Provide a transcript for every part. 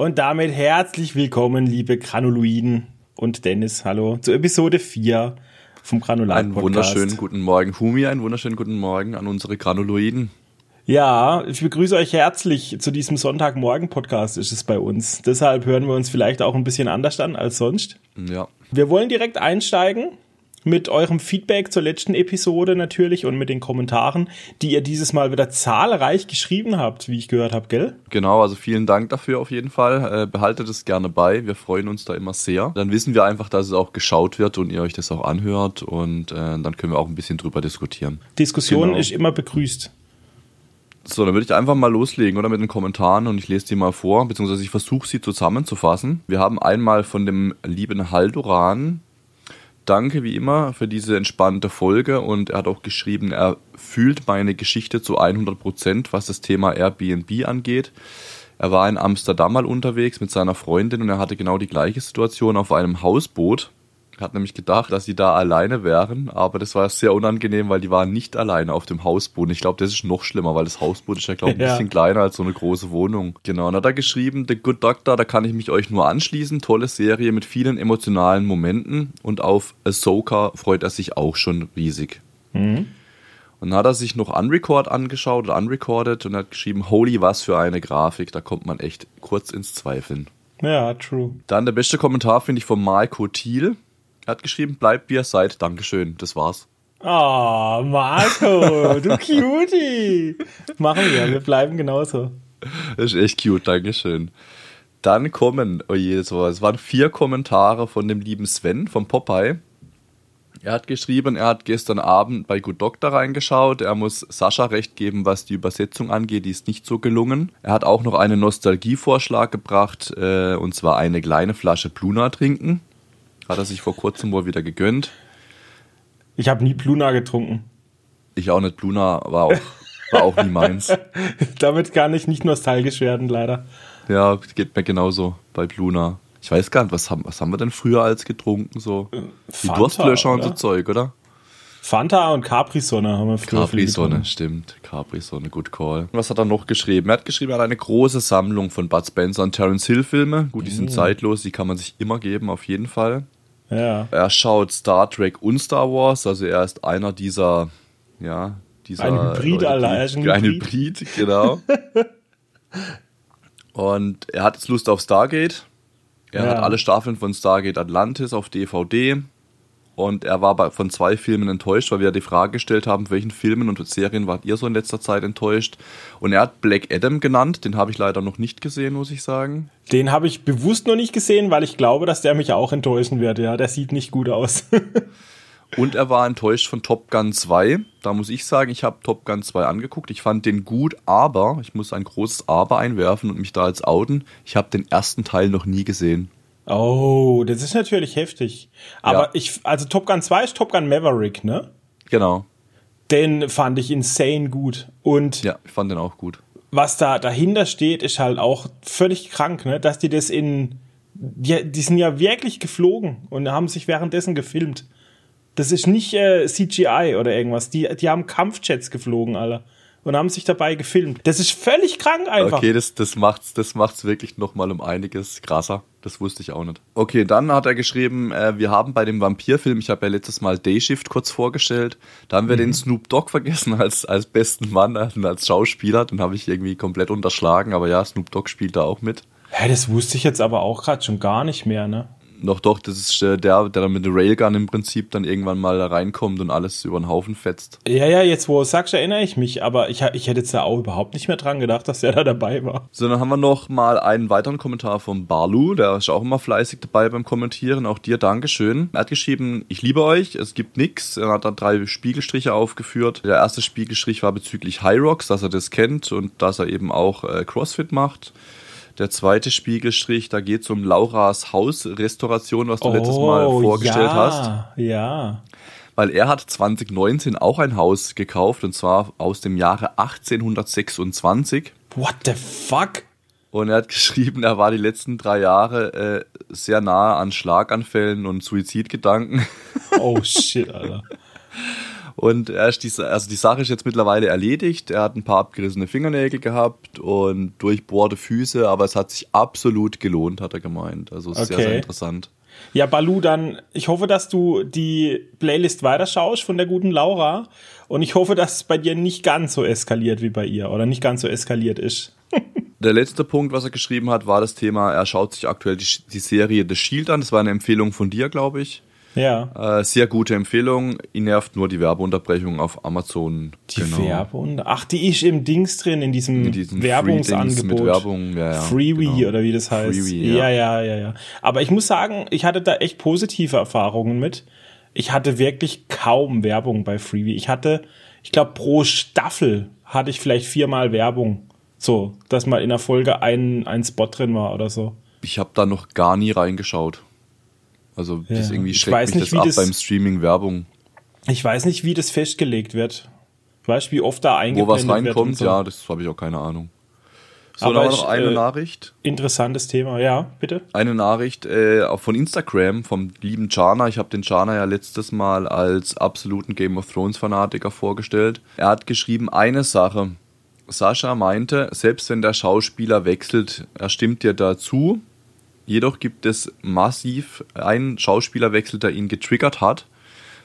Und damit herzlich willkommen, liebe Granuloiden und Dennis, hallo, zur Episode 4 vom Granulat Einen wunderschönen guten Morgen, Humi, einen wunderschönen guten Morgen an unsere Granuloiden. Ja, ich begrüße euch herzlich zu diesem Sonntagmorgen-Podcast ist es bei uns. Deshalb hören wir uns vielleicht auch ein bisschen anders an als sonst. Ja. Wir wollen direkt einsteigen mit eurem Feedback zur letzten Episode natürlich und mit den Kommentaren, die ihr dieses Mal wieder zahlreich geschrieben habt, wie ich gehört habe, gell? Genau, also vielen Dank dafür auf jeden Fall. Äh, behaltet es gerne bei. Wir freuen uns da immer sehr. Dann wissen wir einfach, dass es auch geschaut wird und ihr euch das auch anhört und äh, dann können wir auch ein bisschen drüber diskutieren. Diskussion Genau. ist immer begrüßt. So, dann würde ich einfach mal loslegen, oder mit den Kommentaren und ich lese die mal vor, beziehungsweise ich versuche sie zusammenzufassen. Wir haben einmal von dem lieben Haldoran. Danke wie immer für diese entspannte Folge und er hat auch geschrieben, er fühlt meine Geschichte zu 100%, Prozent, was das Thema Airbnb angeht. Er war in Amsterdam mal unterwegs mit seiner Freundin und er hatte genau die gleiche Situation auf einem Hausboot. Hat nämlich gedacht, dass sie da alleine wären, aber das war sehr unangenehm, weil die waren nicht alleine auf dem Hausboot. Ich glaube, das ist noch schlimmer, weil das Hausboot ist ja, glaube ich, ein bisschen kleiner als so eine große Wohnung. Genau, und hat er geschrieben, The Good Doctor, da kann ich mich euch nur anschließen. Tolle Serie mit vielen emotionalen Momenten und auf Ahsoka freut er sich auch schon riesig. Und dann hat er sich noch Unrecord angeschaut oder Unrecorded und hat geschrieben, holy, was für eine Grafik, da kommt man echt kurz ins Zweifeln. Ja, true. Dann der beste Kommentar finde ich von Marco Thiel. Er hat geschrieben, bleibt wie ihr seid, Dankeschön, das war's. Oh, Marco, du Cutie. Machen wir, wir bleiben genauso. Das ist echt cute, Dankeschön. Dann kommen, oh je, das war, es waren vier Kommentare von dem lieben Sven vom Popeye. Er hat geschrieben, er hat gestern Abend bei Good Doctor reingeschaut. Er muss Sascha recht geben, was die Übersetzung angeht. Die ist nicht so gelungen. Er hat auch noch einen Nostalgievorschlag gebracht, äh, und zwar eine kleine Flasche Pluna trinken. Hat er sich vor kurzem wohl wieder gegönnt. Ich habe nie Pluna getrunken. Ich auch nicht. Pluna war auch, war auch nie meins. Damit kann ich nicht nostalgisch werden, leider. Ja, geht mir genauso bei Pluna. Ich weiß gar nicht, was haben, was haben wir denn früher als getrunken? So die Fanta, Durstlöscher und so? Zeug, oder? Fanta und Capri-Sonne haben wir früher Capri-Sonne, stimmt. Capri-Sonne, good call. Was hat er noch geschrieben? Er hat geschrieben, er hat eine große Sammlung von Bud Spencer und Terence Hill Filme. Gut, die sind zeitlos, die kann man sich immer geben, auf jeden Fall. Ja. Er schaut Star Trek und Star Wars, also er ist einer dieser, ja, dieser Ein Hybrid, Leute, Alter, die- er ist ein ein Hybrid. Hybrid, genau. und er hat jetzt Lust auf Stargate. Er Ja. hat alle Staffeln von Stargate Atlantis auf DVD. Und er war bei, von zwei Filmen enttäuscht, weil wir die Frage gestellt haben, welchen Filmen und Serien wart ihr so in letzter Zeit enttäuscht? Und er hat Black Adam genannt, den habe ich leider noch nicht gesehen, muss ich sagen. Den habe ich bewusst noch nicht gesehen, weil ich glaube, dass der mich auch enttäuschen wird. Ja, der sieht nicht gut aus. Und er war enttäuscht von Top Gun 2. Da muss ich sagen, ich habe Top Gun 2 angeguckt. Ich fand den gut, aber ich muss ein großes Aber einwerfen und mich da als outen. Ich habe den ersten Teil noch nie gesehen. Oh, das ist natürlich heftig. Aber Ja. ich, also Top Gun 2 ist Top Gun Maverick, ne? Genau. Den fand ich insane gut. Und Ja, ich fand den auch gut. was da dahinter steht, ist halt auch völlig krank, ne? Dass die das in, die, die sind ja wirklich geflogen und haben sich währenddessen gefilmt. Das ist nicht äh, CGI oder irgendwas. Die, die haben Kampfjets geflogen, alle. Und haben sich dabei gefilmt. Das ist völlig krank einfach. Okay, das, das macht's, das macht's wirklich nochmal um einiges krasser. Das wusste ich auch nicht. Okay, dann hat er geschrieben, äh, wir haben bei dem Vampirfilm, ich habe ja letztes Mal Dayshift kurz vorgestellt, da haben wir den Snoop Dogg vergessen als, als besten Mann als Schauspieler. Den habe ich irgendwie komplett unterschlagen, aber ja, Snoop Dogg spielt da auch mit. Hä, das wusste ich jetzt aber auch gerade schon gar nicht mehr, ne? Noch doch, das ist äh, der, der dann mit der Railgun im Prinzip dann irgendwann mal da reinkommt und alles über den Haufen fetzt. Ja, ja, jetzt wo du es sagst, erinnere ich mich, aber ich, ich hätte jetzt da auch überhaupt nicht mehr dran gedacht, dass der da dabei war. So, dann haben wir noch mal einen weiteren Kommentar von Barlu, der ist auch immer fleißig dabei beim Kommentieren. Auch dir Dankeschön. Er hat geschrieben, ich liebe euch, es gibt nix. Er hat dann drei Spiegelstriche aufgeführt. Der erste Spiegelstrich war bezüglich High Rocks, dass er das kennt und dass er eben auch äh, Crossfit macht. Der zweite Spiegelstrich, da geht es um Lauras Hausrestauration, was du letztes Mal vorgestellt Oh, ja, hast. Ja. Weil er hat 2019 auch ein Haus gekauft und zwar aus dem Jahre 1826. What the fuck? Und er hat geschrieben, er war die letzten drei Jahre äh, sehr nahe an Schlaganfällen und Suizidgedanken. Oh shit, Alter. Und er ist die, also die Sache ist jetzt mittlerweile erledigt. Er hat ein paar abgerissene Fingernägel gehabt und durchbohrte Füße, aber es hat sich absolut gelohnt, hat er gemeint. Also okay. sehr, sehr interessant. Ja, Balu, dann, ich hoffe, dass du die Playlist weiterschaust von der guten Laura und ich hoffe, dass es bei dir nicht ganz so eskaliert wie bei ihr oder nicht ganz so eskaliert ist. Der letzte Punkt, was er geschrieben hat, war das Thema, er schaut sich aktuell die, die Serie The Shield an. Das war eine Empfehlung von dir, glaube ich. Ja. Äh, sehr gute Empfehlung. Ihn nervt nur die Werbeunterbrechung auf Amazon. Die genau. Werbung? Ach, die ist im Dings drin, in diesem, in diesem Werbungsangebot. Mit Werbung, ja, ja. Freebie genau. oder wie das heißt. Freebie, ja. ja, ja, ja, ja. Aber ich muss sagen, ich hatte da echt positive Erfahrungen mit. Ich hatte wirklich kaum Werbung bei Freebie. Ich hatte, ich glaube, pro Staffel hatte ich vielleicht viermal Werbung. So, dass mal in der Folge ein, ein Spot drin war oder so. Ich habe da noch gar nie reingeschaut. Also ja. das irgendwie schreckt mich nicht, das ab das, beim Streaming Werbung. Ich weiß nicht, wie das festgelegt wird. Weißt du, wie oft da eingeblendet wird? Wo was reinkommt, so. ja, das habe ich auch keine Ahnung. So, aber noch eine äh, Nachricht. Interessantes Thema, ja, bitte. Eine Nachricht äh, von Instagram vom lieben Chana. Ich habe den Chana ja letztes Mal als absoluten Game of Thrones Fanatiker vorgestellt. Er hat geschrieben eine Sache. Sascha meinte, selbst wenn der Schauspieler wechselt, er stimmt dir dazu. Jedoch gibt es massiv einen Schauspielerwechsel, der ihn getriggert hat.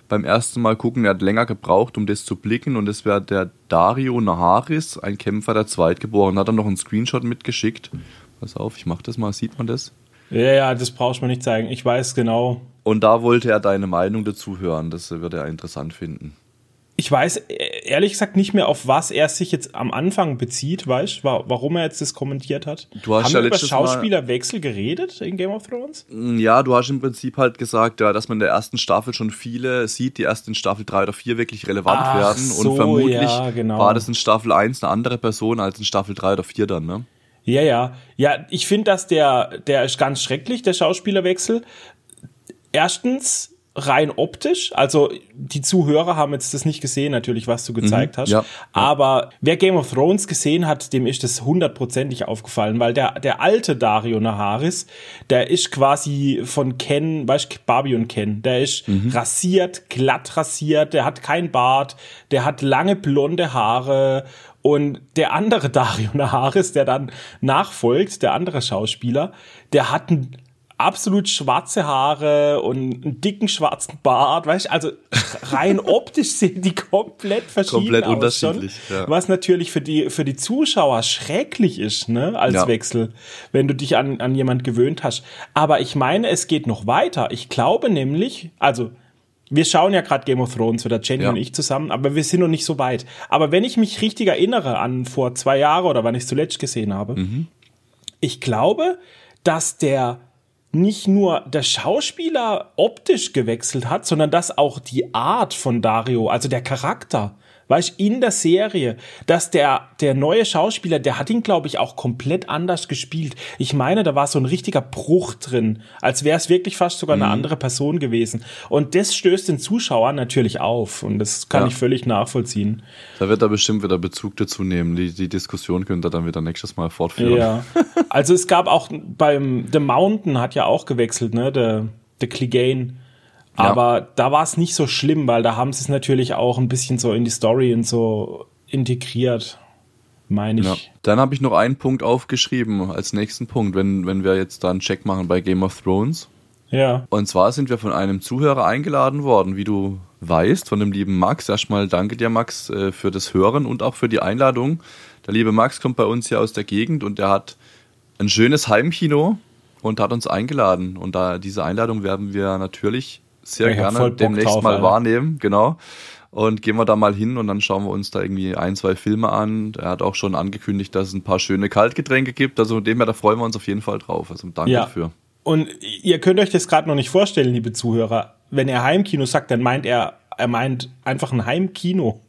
Beim ersten Mal gucken, er hat länger gebraucht, um das zu blicken, und es wäre der Dario Naharis, ein Kämpfer der Zweitgeborenen. Hat er noch einen Screenshot mitgeschickt. Pass auf, ich mach das mal, sieht man das? Ja, ja, das brauchst du mir nicht zeigen. Ich weiß genau. Und da wollte er deine Meinung dazu hören. Das würde er interessant finden ich weiß ehrlich gesagt nicht mehr, auf was er sich jetzt am Anfang bezieht, weißt warum er jetzt das kommentiert hat. Du hast Haben ja wir über Schauspielerwechsel geredet in Game of Thrones? Mm, ja, du hast im Prinzip halt gesagt, ja, dass man in der ersten Staffel schon viele sieht, die erst in Staffel 3 oder 4 wirklich relevant Ach werden. So, und vermutlich ja, genau. war das in Staffel 1 eine andere Person als in Staffel 3 oder 4 dann, ne? Ja, ja. Ja, ich finde, dass der, der ist ganz schrecklich, der Schauspielerwechsel. Erstens, rein optisch, also die Zuhörer haben jetzt das nicht gesehen, natürlich, was du gezeigt mhm, hast, ja, aber wer Game of Thrones gesehen hat, dem ist das hundertprozentig aufgefallen, weil der, der alte Dario Naharis, der ist quasi von Ken, weißt du, Barbie und Ken, der ist mhm. rasiert, glatt rasiert, der hat kein Bart, der hat lange blonde Haare und der andere Dario Naharis, der dann nachfolgt, der andere Schauspieler, der hat ein absolut schwarze Haare und einen dicken schwarzen Bart, weißt du, also rein optisch sehen die komplett verschieden komplett aus unterschiedlich, schon, ja. was natürlich für die für die Zuschauer schrecklich ist, ne, als ja. Wechsel, wenn du dich an an jemand gewöhnt hast. Aber ich meine, es geht noch weiter. Ich glaube nämlich, also wir schauen ja gerade Game of Thrones oder Jenny ja. und ich zusammen, aber wir sind noch nicht so weit. Aber wenn ich mich richtig erinnere an vor zwei Jahren oder wann ich zuletzt gesehen habe, mhm. ich glaube, dass der nicht nur der Schauspieler optisch gewechselt hat, sondern dass auch die Art von Dario, also der Charakter, weißt in der Serie, dass der, der neue Schauspieler, der hat ihn, glaube ich, auch komplett anders gespielt. Ich meine, da war so ein richtiger Bruch drin, als wäre es wirklich fast sogar eine mhm. andere Person gewesen. Und das stößt den Zuschauern natürlich auf und das kann ja. ich völlig nachvollziehen. Da wird er bestimmt wieder Bezug dazu nehmen. Die, die Diskussion könnt ihr dann wieder nächstes Mal fortführen. Ja. Also es gab auch beim The Mountain hat ja auch gewechselt, ne? Der, der Clegane aber ja. da war es nicht so schlimm, weil da haben sie es natürlich auch ein bisschen so in die Story und so integriert, meine ich. Ja. Dann habe ich noch einen Punkt aufgeschrieben als nächsten Punkt, wenn, wenn wir jetzt da einen Check machen bei Game of Thrones. Ja. Und zwar sind wir von einem Zuhörer eingeladen worden, wie du weißt, von dem lieben Max. Erstmal danke dir, Max, äh, für das Hören und auch für die Einladung. Der liebe Max kommt bei uns hier aus der Gegend und der hat ein schönes Heimkino und hat uns eingeladen. Und da diese Einladung werden wir natürlich sehr ich gerne demnächst drauf, mal Alter. wahrnehmen, genau. Und gehen wir da mal hin und dann schauen wir uns da irgendwie ein, zwei Filme an. Er hat auch schon angekündigt, dass es ein paar schöne Kaltgetränke gibt. Also dem her, da freuen wir uns auf jeden Fall drauf. Also danke ja. dafür. Und ihr könnt euch das gerade noch nicht vorstellen, liebe Zuhörer. Wenn er Heimkino sagt, dann meint er, er meint einfach ein Heimkino.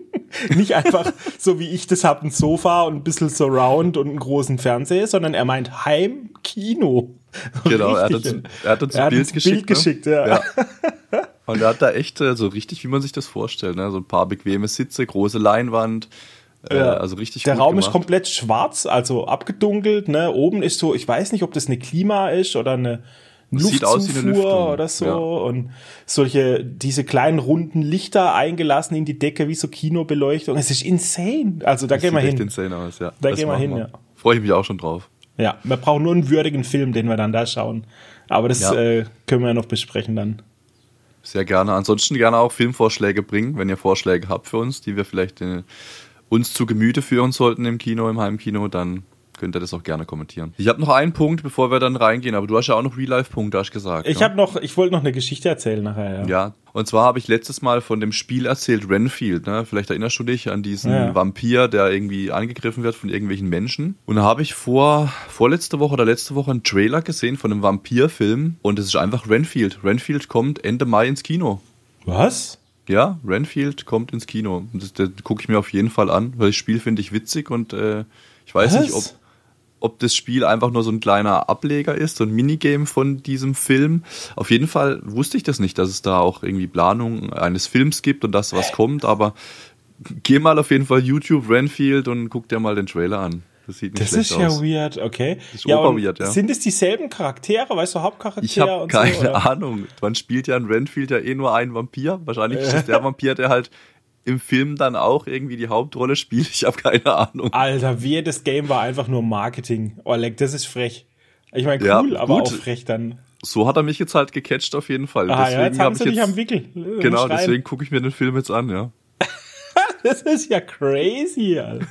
nicht einfach so wie ich das habe, ein Sofa und ein bisschen Surround und einen großen Fernseher, sondern er meint Heimkino. Genau, er hat uns, er hat uns er ein Bild, geschickt, Bild geschickt. ja. ja. Und er hat da echt äh, so richtig, wie man sich das vorstellt, ne? so ein paar bequeme Sitze, große Leinwand, äh, ja. also richtig Der Raum gemacht. ist komplett schwarz, also abgedunkelt, ne? Oben ist so, ich weiß nicht, ob das eine Klima ist oder eine, Sieht aus wie eine Luftzufuhr oder so ja. und solche, diese kleinen runden Lichter eingelassen in die Decke wie so Kinobeleuchtung. Es ist insane. Also da Das gehen wir hin. insane aus, ja. Da Das gehen wir hin, ja. Freue ich mich auch schon drauf. Ja, wir brauchen nur einen würdigen Film, den wir dann da schauen. Aber das Ja. äh, können wir ja noch besprechen dann. Sehr gerne. Ansonsten gerne auch Filmvorschläge bringen, wenn ihr Vorschläge habt für uns, die wir vielleicht äh, uns zu Gemüte führen sollten im Kino, im Heimkino, dann könnt ihr das auch gerne kommentieren. Ich habe noch einen Punkt, bevor wir dann reingehen, aber du hast ja auch noch Real-Life-Punkte, hast gesagt. Ich ne? habe noch, ich wollte noch eine Geschichte erzählen nachher. Ja. Ja, und zwar habe ich letztes Mal von dem Spiel erzählt, Renfield, ne? Vielleicht erinnerst du dich an diesen Ja. Vampir, der irgendwie angegriffen wird von irgendwelchen Menschen. Und da habe ich vor, vorletzte Woche oder letzte Woche einen Trailer gesehen von einem Vampirfilm und es ist einfach Renfield. Renfield kommt Ende Mai ins Kino. Was? Ja, Renfield kommt ins Kino. Das, das gucke ich mir auf jeden Fall an, weil das Spiel finde ich witzig und äh, ich weiß Was? nicht, ob, ob das Spiel einfach nur so ein kleiner Ableger ist, so ein Minigame von diesem Film. Auf jeden Fall wusste ich das nicht, dass es da auch irgendwie Planung eines Films gibt und dass was kommt, aber geh mal auf jeden Fall YouTube Renfield und guck dir mal den Trailer an. Das sieht nicht Das ist ja aus. weird, okay. ist ja, weird, ja. Sind es dieselben Charaktere, weißt du, Hauptcharaktere Ich habe und keine so? Ahnung. Man spielt ja in Renfield ja eh nur einen Vampir. Wahrscheinlich ist es der Vampir, der halt im Film dann auch irgendwie die Hauptrolle spielt. Ich habe keine Ahnung. Alter, wie das Game war einfach nur Marketing. Oleg, das ist frech. Ich meine, Ja, cool, aber gut. auch frech dann. So hat er mich jetzt halt gecatcht auf jeden Fall. Ah ja, jetzt hab haben sie ich dich am Wickel. Genau, Schreien. deswegen gucke ich mir den Film jetzt an, ja. Das ist ja crazy, Alter.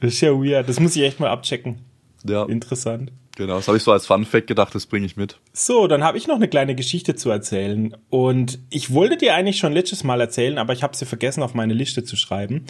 Das ist ja weird. Das muss ich echt mal abchecken. Ja, Interessant. Genau. Das habe ich so als Fun Fact gedacht, das bringe ich mit. So, dann habe ich noch eine kleine Geschichte zu erzählen. Und ich wollte dir eigentlich schon letztes Mal erzählen, aber ich habe sie vergessen, auf meine Liste zu schreiben.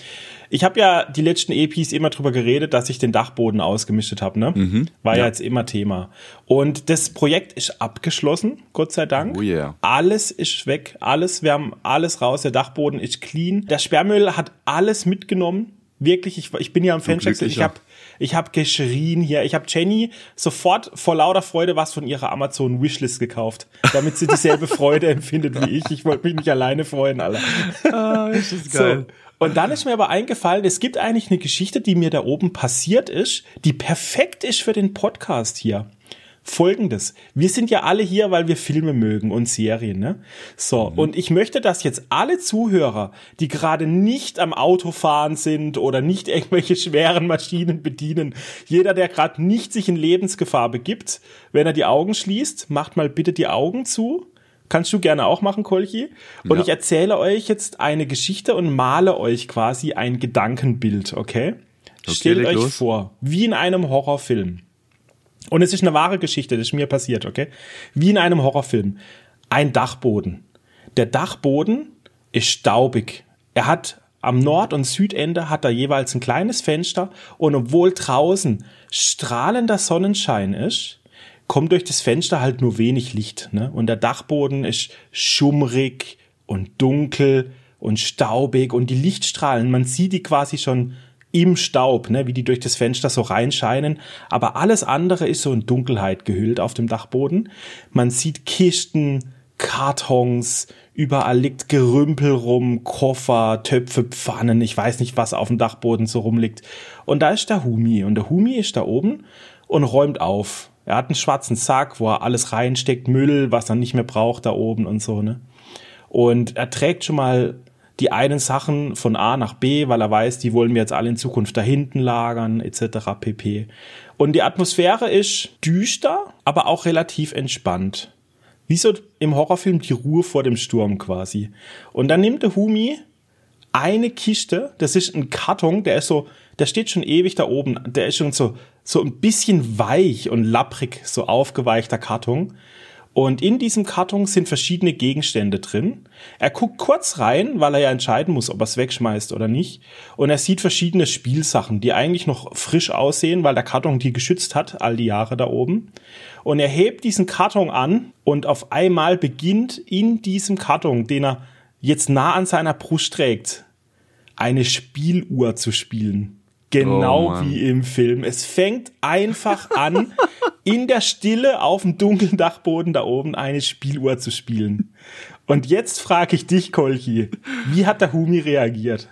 Ich habe ja die letzten EPs immer drüber geredet, dass ich den Dachboden ausgemistet habe. Ne? War ja. ja. jetzt immer Thema. Und das Projekt ist abgeschlossen, Gott sei Dank. Oh yeah. Alles ist weg, alles, wir haben alles raus, der Dachboden ist clean. Der Sperrmüll hat alles mitgenommen. Wirklich, ich, ich bin ja am Fenster, ich habe ich hab geschrien hier. Ich habe Jenny sofort vor lauter Freude was von ihrer Amazon Wishlist gekauft, damit sie dieselbe Freude empfindet wie ich. Ich wollte mich nicht alleine freuen, Alter. Ah, ist das So. Und dann ist mir aber eingefallen, es gibt eigentlich eine Geschichte, die mir da oben passiert ist, die perfekt ist für den Podcast hier. Folgendes. Wir sind ja alle hier, weil wir Filme mögen und Serien, ne? So. Und ich möchte, dass jetzt alle Zuhörer, die gerade nicht am Autofahren sind oder nicht irgendwelche schweren Maschinen bedienen, jeder, der gerade nicht sich in Lebensgefahr begibt, wenn er die Augen schließt, macht mal bitte die Augen zu. Kannst du gerne auch machen, Kolchi. Und Ja. ich erzähle euch jetzt eine Geschichte und male euch quasi ein Gedankenbild, okay? Stellt leg euch los. vor, wie in einem Horrorfilm. Und es ist eine wahre Geschichte, das ist mir passiert, okay? Wie in einem Horrorfilm. Ein Dachboden. Der Dachboden ist staubig. Er hat am Nord- und Südende hat er jeweils ein kleines Fenster und obwohl draußen strahlender Sonnenschein ist, kommt durch das Fenster halt nur wenig Licht. Ne? Und der Dachboden ist schummrig und dunkel und staubig und die Lichtstrahlen, man sieht die quasi schon im Staub, ne, wie die durch das Fenster so reinscheinen. Aber alles andere ist so in Dunkelheit gehüllt auf dem Dachboden. Man sieht Kisten, Kartons, überall liegt Gerümpel rum, Koffer, Töpfe, Pfannen, ich weiß nicht, was auf dem Dachboden so rumliegt. Und da ist der Humi. Und der Humi ist da oben und räumt auf. Er hat einen schwarzen Sack, wo er alles reinsteckt, Müll, was er nicht mehr braucht da oben und so, ne? Und er trägt schon mal die einen Sachen von A nach B, weil er weiß, die wollen wir jetzt alle in Zukunft da hinten lagern, etc. pp. Und die Atmosphäre ist düster, aber auch relativ entspannt. Wie so im Horrorfilm die Ruhe vor dem Sturm quasi. Und dann nimmt der Humi eine Kiste, das ist ein Karton, der ist so, der steht schon ewig da oben, der ist schon so, so ein bisschen weich und lapprig, so aufgeweichter Karton. Und in diesem Karton sind verschiedene Gegenstände drin. Er guckt kurz rein, weil er ja entscheiden muss, ob er es wegschmeißt oder nicht. Und er sieht verschiedene Spielsachen, die eigentlich noch frisch aussehen, weil der Karton die geschützt hat, all die Jahre da oben. Und er hebt diesen Karton an und auf einmal beginnt in diesem Karton, den er jetzt nah an seiner Brust trägt, eine Spieluhr zu spielen. Genau Oh wie im Film. Es fängt einfach an, in der Stille auf dem dunklen Dachboden da oben eine Spieluhr zu spielen. Und jetzt frage ich dich, Kolchi, wie hat der Humi reagiert?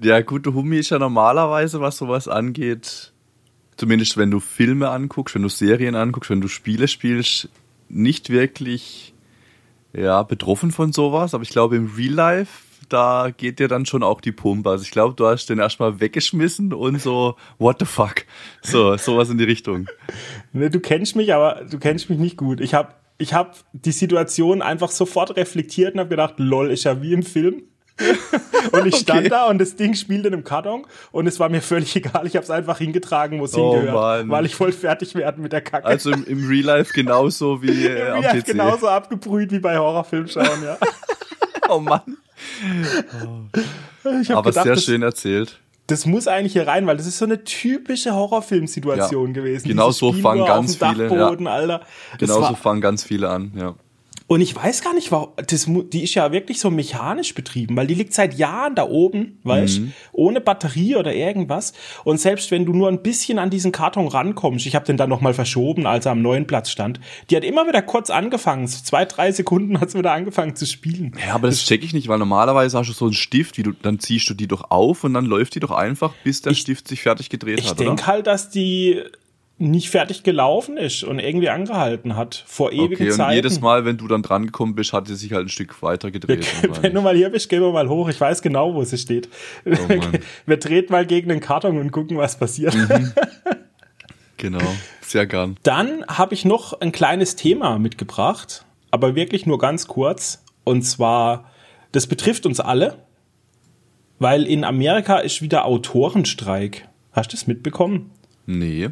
Ja, gut, der Hummi ist ja normalerweise, was sowas angeht, zumindest wenn du Filme anguckst, wenn du Serien anguckst, wenn du Spiele spielst, nicht wirklich ja, betroffen von sowas. Aber ich glaube, im Real Life, da geht dir dann schon auch die Pumpe. Also ich glaube, du hast den erstmal weggeschmissen und so, what the fuck? So, sowas in die Richtung. Ne, du kennst mich, aber du kennst mich nicht gut. Ich habe ich hab die Situation einfach sofort reflektiert und habe gedacht, lol, ist ja wie im Film. und ich stand okay. da und das Ding spielte in einem Karton und es war mir völlig egal. Ich habe es einfach hingetragen, wo es oh, hingehört, Mann. weil ich voll fertig werden mit der Kacke. Also im, im Real Life genauso wie äh, Im Real Life genauso abgebrüht wie bei Horrorfilm schauen, ja. oh Mann. Aber gedacht, sehr schön erzählt das muss eigentlich hier rein, weil das ist so eine typische Horrorfilmsituation ja, gewesen. Genau so fangen ganz viele. Ja. Alter. Genau so fangen ganz viele an, ja. Und ich weiß gar nicht, warum, das, die ist ja wirklich so mechanisch betrieben, weil die liegt seit Jahren da oben, weißt, mhm. ohne Batterie oder irgendwas. Und selbst wenn du nur ein bisschen an diesen Karton rankommst, ich habe den dann nochmal verschoben, als er am neuen Platz stand, die hat immer wieder kurz angefangen, so zwei, drei Sekunden hat sie wieder angefangen zu spielen. Ja, aber das, das check ich nicht, weil normalerweise hast du so einen Stift, wie du, dann ziehst du die doch auf und dann läuft die doch einfach, bis der ich, Stift sich fertig gedreht ich hat, Ich denke halt, dass die nicht fertig gelaufen ist und irgendwie angehalten hat vor ewigen okay, Zeiten. Und jedes Mal, wenn du dann dran gekommen bist, hat sie sich halt ein Stück weiter gedreht. wenn du mal hier bist, gehen wir mal hoch. Ich weiß genau, wo sie steht. Oh wir treten mal gegen den Karton und gucken, was passiert. Mhm. Genau, sehr gern. Dann habe ich noch ein kleines Thema mitgebracht, aber wirklich nur ganz kurz. Und zwar, das betrifft uns alle, weil in Amerika ist wieder Autorenstreik. Hast du das mitbekommen? Nee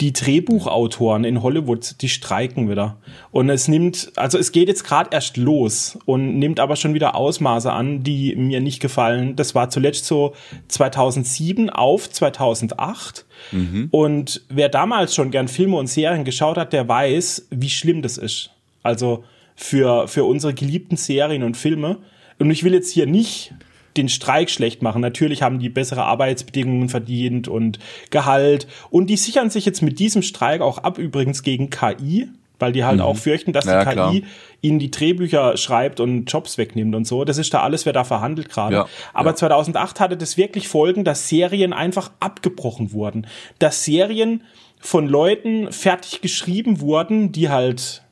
die Drehbuchautoren in Hollywood, die streiken wieder. Und es nimmt, also es geht jetzt gerade erst los und nimmt aber schon wieder Ausmaße an, die mir nicht gefallen. Das war zuletzt so 2007 auf 2008. Mhm. Und wer damals schon gern Filme und Serien geschaut hat, der weiß, wie schlimm das ist. Also für, für unsere geliebten Serien und Filme. Und ich will jetzt hier nicht den Streik schlecht machen. Natürlich haben die bessere Arbeitsbedingungen verdient und Gehalt. Und die sichern sich jetzt mit diesem Streik auch ab, übrigens gegen KI, weil die halt mhm. auch fürchten, dass ja, die KI klar. ihnen die Drehbücher schreibt und Jobs wegnimmt und so. Das ist da alles, wer da verhandelt gerade. Ja, Aber ja. 2008 hatte das wirklich Folgen, dass Serien einfach abgebrochen wurden. Dass Serien von Leuten fertig geschrieben wurden, die halt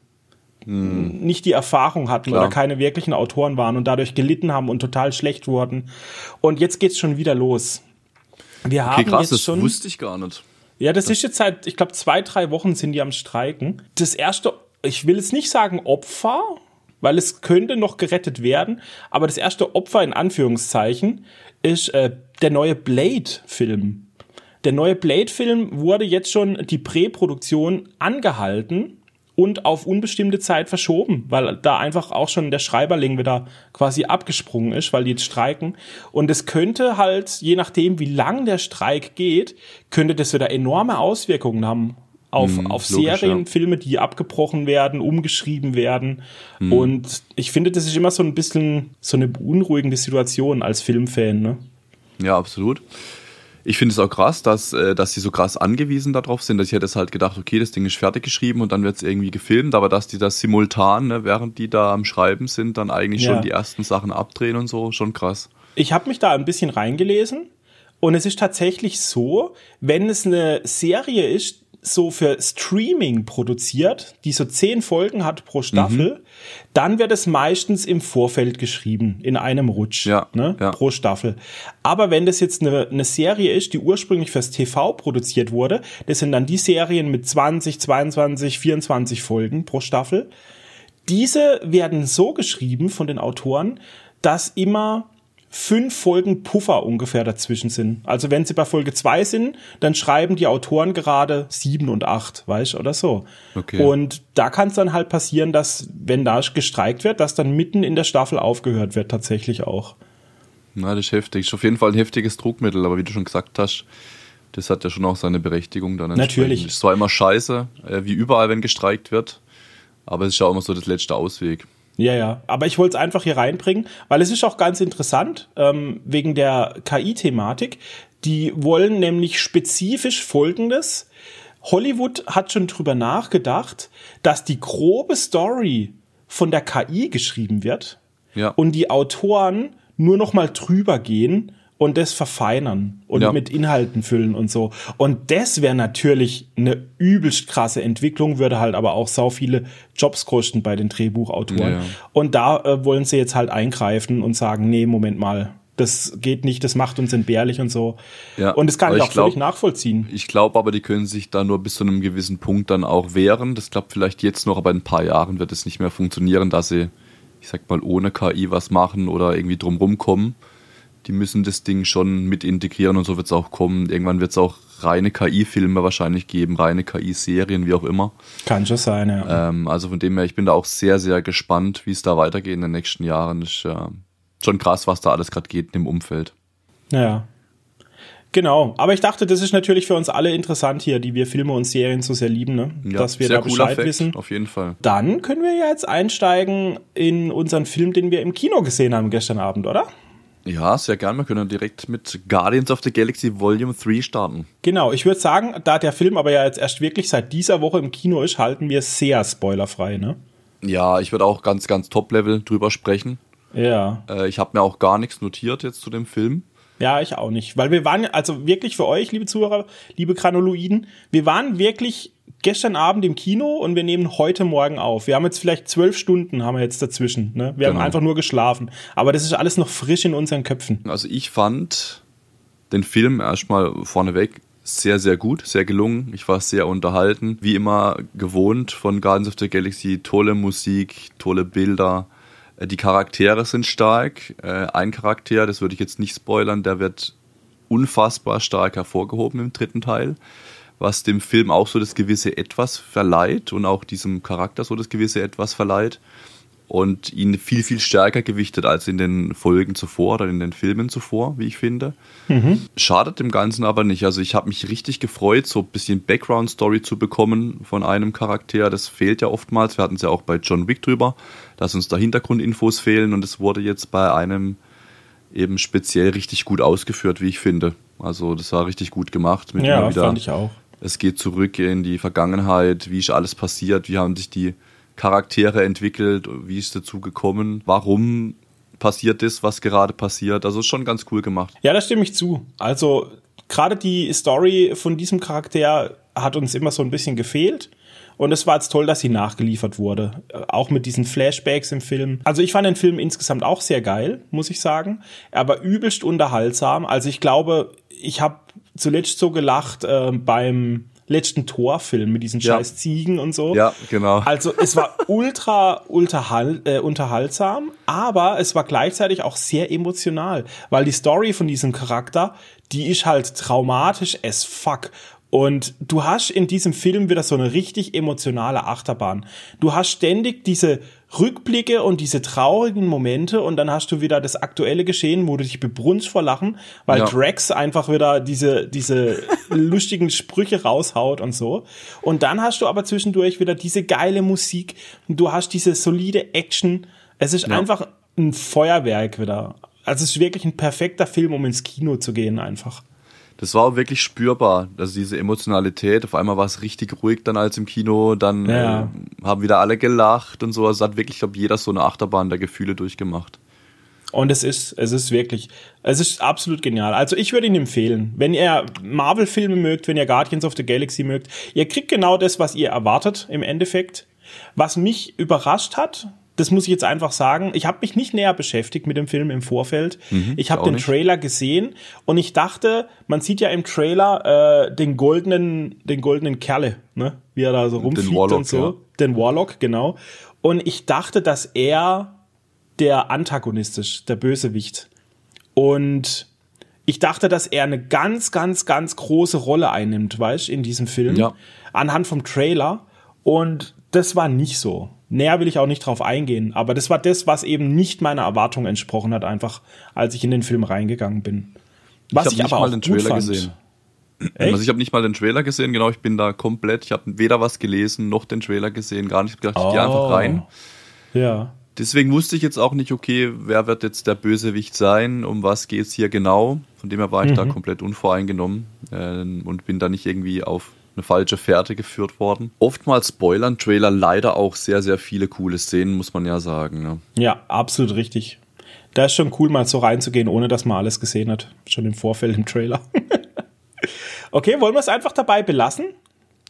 hm. nicht die Erfahrung hatten Klar. oder keine wirklichen Autoren waren und dadurch gelitten haben und total schlecht wurden. Und jetzt geht's schon wieder los. Wir okay, haben krass, jetzt das schon, wusste ich gar nicht. Ja, das, das ist jetzt seit, ich glaube, zwei, drei Wochen sind die am Streiken. Das erste, ich will jetzt nicht sagen Opfer, weil es könnte noch gerettet werden, aber das erste Opfer in Anführungszeichen ist äh, der neue Blade-Film. Der neue Blade-Film wurde jetzt schon die Präproduktion angehalten und auf unbestimmte Zeit verschoben, weil da einfach auch schon der Schreiberling wieder quasi abgesprungen ist, weil die jetzt streiken. Und es könnte halt, je nachdem, wie lang der Streik geht, könnte das wieder enorme Auswirkungen haben auf, hm, auf logisch, Serien, ja. Filme, die abgebrochen werden, umgeschrieben werden. Hm. Und ich finde, das ist immer so ein bisschen so eine beunruhigende Situation als Filmfan. Ne? Ja, absolut. Ich finde es auch krass, dass, äh, dass sie so krass angewiesen darauf sind, dass ich hätte es halt gedacht, okay, das Ding ist fertig geschrieben und dann wird es irgendwie gefilmt, aber dass die das simultan, ne, während die da am Schreiben sind, dann eigentlich ja. schon die ersten Sachen abdrehen und so, schon krass. Ich habe mich da ein bisschen reingelesen und es ist tatsächlich so, wenn es eine Serie ist, so für Streaming produziert, die so zehn Folgen hat pro Staffel, mhm. dann wird es meistens im Vorfeld geschrieben, in einem Rutsch, ja, ne, ja. pro Staffel. Aber wenn das jetzt eine, eine Serie ist, die ursprünglich fürs TV produziert wurde, das sind dann die Serien mit 20, 22, 24 Folgen pro Staffel. Diese werden so geschrieben von den Autoren, dass immer fünf Folgen Puffer ungefähr dazwischen sind. Also wenn sie bei Folge zwei sind, dann schreiben die Autoren gerade sieben und acht, weißt oder so. Okay. Und da kann es dann halt passieren, dass, wenn da gestreikt wird, dass dann mitten in der Staffel aufgehört wird, tatsächlich auch. Na, das ist heftig. Ist auf jeden Fall ein heftiges Druckmittel, aber wie du schon gesagt hast, das hat ja schon auch seine Berechtigung dann. Natürlich. Ist zwar immer scheiße, äh, wie überall, wenn gestreikt wird, aber es ist ja auch immer so das letzte Ausweg. Ja, ja. Aber ich wollte es einfach hier reinbringen, weil es ist auch ganz interessant, ähm, wegen der KI-Thematik. Die wollen nämlich spezifisch Folgendes. Hollywood hat schon drüber nachgedacht, dass die grobe Story von der KI geschrieben wird ja. und die Autoren nur noch mal drüber gehen und das verfeinern und Ja. mit Inhalten füllen und so. Und das wäre natürlich eine übelst krasse Entwicklung, würde halt aber auch sau viele Jobs kosten bei den Drehbuchautoren. Ja. Und da äh, wollen sie jetzt halt eingreifen und sagen, nee, Moment mal, das geht nicht, das macht uns entbehrlich und so. Ja, und das kann ich auch glaub- völlig nachvollziehen. Ich glaube aber, die können sich da nur bis zu einem gewissen Punkt dann auch wehren. Das klappt vielleicht jetzt noch, aber in ein paar Jahren wird es nicht mehr funktionieren, dass sie, ich sag mal, ohne KI was machen oder irgendwie drumrum kommen. Die müssen das Ding schon mit integrieren und so wird es auch kommen. Irgendwann wird es auch reine KI-Filme wahrscheinlich geben, reine KI-Serien, wie auch immer. Kann schon sein, ja. Ähm, also von dem her, ich bin da auch sehr, sehr gespannt, wie es da weitergeht in den nächsten Jahren. Ist äh, schon krass, was da alles gerade geht im Umfeld. Ja. Genau, aber ich dachte, das ist natürlich für uns alle interessant hier, die wir Filme und Serien so sehr lieben, ne? Ja, dass wir da Bescheid Fact, wissen. Auf jeden Fall. Dann können wir ja jetzt einsteigen in unseren Film, den wir im Kino gesehen haben gestern Abend, oder? Ja, sehr gern. Wir können direkt mit Guardians of the Galaxy Volume 3 starten. Genau, ich würde sagen, da der Film aber ja jetzt erst wirklich seit dieser Woche im Kino ist, halten wir sehr spoilerfrei, ne? Ja, ich würde auch ganz, ganz Top-Level drüber sprechen. Ja. Äh, ich habe mir auch gar nichts notiert jetzt zu dem Film. Ja, ich auch nicht. Weil wir waren, also wirklich für euch, liebe Zuhörer, liebe Granuloiden, wir waren wirklich gestern Abend im Kino und wir nehmen heute Morgen auf. Wir haben jetzt vielleicht zwölf Stunden haben wir jetzt dazwischen. Ne? Wir haben Genau. einfach nur geschlafen. Aber das ist alles noch frisch in unseren Köpfen. Also ich fand den Film erstmal vorneweg sehr, sehr gut, sehr gelungen. Ich war sehr unterhalten. Wie immer gewohnt von Guardians of the Galaxy. Tolle Musik, tolle Bilder. Äh, Die Charaktere sind stark. Äh, Ein Charakter, das würde ich jetzt nicht spoilern, der wird unfassbar stark hervorgehoben im dritten Teil. Was dem Film auch so das gewisse Etwas verleiht und auch diesem Charakter so das gewisse Etwas verleiht und ihn viel, viel stärker gewichtet als in den Folgen zuvor oder in den Filmen zuvor, wie ich finde. Schadet dem Ganzen aber nicht. Also ich habe mich richtig gefreut, so ein bisschen Background-Story zu bekommen von einem Charakter. Das fehlt ja oftmals. Wir hatten es ja auch bei John Wick drüber, dass uns da Hintergrundinfos fehlen und es wurde jetzt bei einem eben speziell richtig gut ausgeführt, wie ich finde. Also das war richtig gut gemacht. Mit Ja, wieder fand ich auch. es geht zurück in die Vergangenheit, wie ist alles passiert, wie haben sich die Charaktere entwickelt, wie ist dazu gekommen, warum passiert das, was gerade passiert. Also ist schon ganz cool gemacht. Ja, da stimme ich zu. Also gerade die Story von diesem Charakter hat uns immer so ein bisschen gefehlt. Und es war jetzt toll, dass sie nachgeliefert wurde. Äh, Auch mit diesen Flashbacks im Film. Also ich fand den Film insgesamt auch sehr geil, muss ich sagen. Aber übelst unterhaltsam. Also ich glaube, ich habe zuletzt so gelacht äh, beim letzten Torfilm mit diesen Ja. scheiß Ziegen und so. Ja, genau. Also es war ultra, ultra äh, unterhaltsam, aber es war gleichzeitig auch sehr emotional, weil die Story von diesem Charakter, die ist halt traumatisch as fuck. Und du hast in diesem Film wieder so eine richtig emotionale Achterbahn. Du hast ständig diese Rückblicke und diese traurigen Momente und dann hast du wieder das aktuelle Geschehen, wo du dich bebrunst vor Lachen, weil Ja. Drax einfach wieder diese, diese lustigen Sprüche raushaut und so. Und dann hast du aber zwischendurch wieder diese geile Musik und du hast diese solide Action. Es ist Ja. einfach ein Feuerwerk wieder. Also es ist wirklich ein perfekter Film, um ins Kino zu gehen einfach. Das war auch wirklich spürbar, also diese Emotionalität. Auf einmal war es richtig ruhig dann als im Kino, dann Ja. äh, haben wieder alle gelacht und so. Also hat wirklich, glaube jeder so eine Achterbahn der Gefühle durchgemacht. Und es ist, es ist wirklich, es ist absolut genial. Also ich würde ihn empfehlen. Wenn ihr Marvel-Filme mögt, wenn ihr Guardians of the Galaxy mögt, ihr kriegt genau das, was ihr erwartet im Endeffekt. Was mich überrascht hat, das muss ich jetzt einfach sagen, ich habe mich nicht näher beschäftigt mit dem Film im Vorfeld. ich habe den nicht. Trailer gesehen und ich dachte, man sieht ja im Trailer äh, den goldenen, den goldenen Kerle, ne? wie er da so rumfliegt Warlock, und so. ja. Den Warlock, genau. Und ich dachte, dass er der Antagonist ist, der Bösewicht. Und ich dachte, dass er eine ganz, ganz, ganz große Rolle einnimmt, weißt in diesem Film. Ja. Anhand vom Trailer. Und das war nicht so. Näher will ich auch nicht drauf eingehen. Aber das war das, was eben nicht meiner Erwartung entsprochen hat, einfach als ich in den Film reingegangen bin. Was hab ich, nicht aber mal auch den Trailer fand. gesehen. Echt? Also ich habe nicht mal den Trailer gesehen, genau, ich bin da komplett, ich habe weder was gelesen, noch den Trailer gesehen, gar nicht Ich hab gedacht, ich gehe Oh. einfach rein. Ja. Deswegen wusste ich jetzt auch nicht, okay, wer wird jetzt der Bösewicht sein, um was geht's hier genau. Von dem her war ich da komplett unvoreingenommen ähm, und bin da nicht irgendwie auf eine falsche Fährte geführt worden. Oftmals spoilern Trailer leider auch sehr, sehr viele coole Szenen, muss man ja sagen. Ne? Ja, absolut richtig. Da ist schon cool, mal so reinzugehen, ohne dass man alles gesehen hat. Schon im Vorfeld im Trailer. okay, wollen wir es einfach dabei belassen?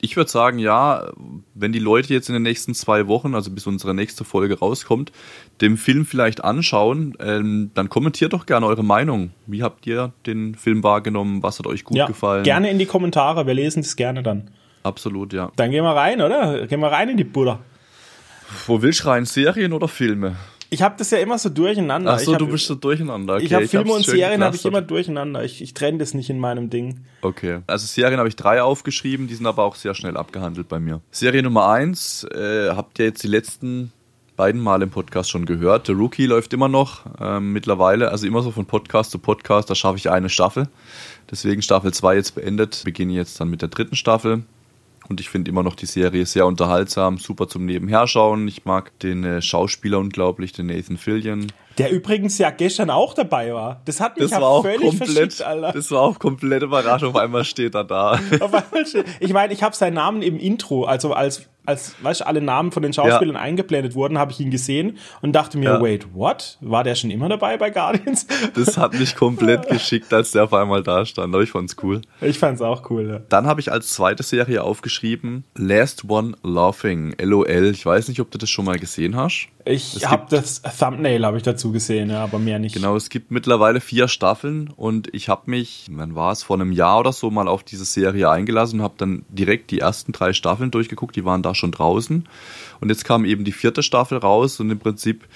Ich würde sagen, ja, wenn die Leute jetzt in den nächsten zwei Wochen, also bis unsere nächste Folge rauskommt, den Film vielleicht anschauen, ähm, dann kommentiert doch gerne eure Meinung. Wie habt ihr den Film wahrgenommen? Was hat euch gut ja, gefallen? Gerne in die Kommentare, wir lesen das gerne dann. Absolut, ja. Dann gehen wir rein, oder? Gehen wir rein in die Butter. Wo willst du rein? Serien oder Filme? Ich habe das ja immer so durcheinander. Ach so, hab, du bist so durcheinander. Okay, ich habe Filme und Serien habe ich immer durcheinander. Ich, ich trenne das nicht in meinem Ding. Okay. Also Serien habe ich drei aufgeschrieben, die sind aber auch sehr schnell abgehandelt bei mir. Serie Nummer eins äh, habt ihr jetzt die letzten beiden Mal im Podcast schon gehört. The Rookie läuft immer noch ähm, mittlerweile, also immer so von Podcast zu Podcast, da schaffe ich eine Staffel. Deswegen Staffel 2 jetzt beendet, beginne jetzt dann mit der dritten Staffel. Und ich finde immer noch die Serie sehr unterhaltsam, super zum Nebenherschauen. Ich mag den äh, Schauspieler unglaublich, den Nathan Fillion. Der übrigens ja gestern auch dabei war. Das hat mich das ja war auch völlig komplett, Alter. Das war auch komplett Überraschung. Auf einmal steht er da. Ich meine, ich habe seinen Namen im Intro, also als als weißt, alle Namen von den Schauspielern ja. eingeblendet wurden, habe ich ihn gesehen und dachte mir, ja. wait, what? War der schon immer dabei bei Guardians? Das hat mich komplett geschickt, als der auf einmal da stand. Aber ich fand's cool. Ich fand's auch cool, ja. Dann habe ich als zweite Serie aufgeschrieben Last One Laughing, LOL. Ich weiß nicht, ob du das schon mal gesehen hast. Ich habe das Thumbnail habe ich dazu gesehen, ja, aber mehr nicht. Genau, es gibt mittlerweile vier Staffeln und ich habe mich, wann war es, vor einem Jahr oder so mal auf diese Serie eingelassen und habe dann direkt die ersten drei Staffeln durchgeguckt. Die waren da schon draußen. Und jetzt kam eben die vierte Staffel raus und im Prinzip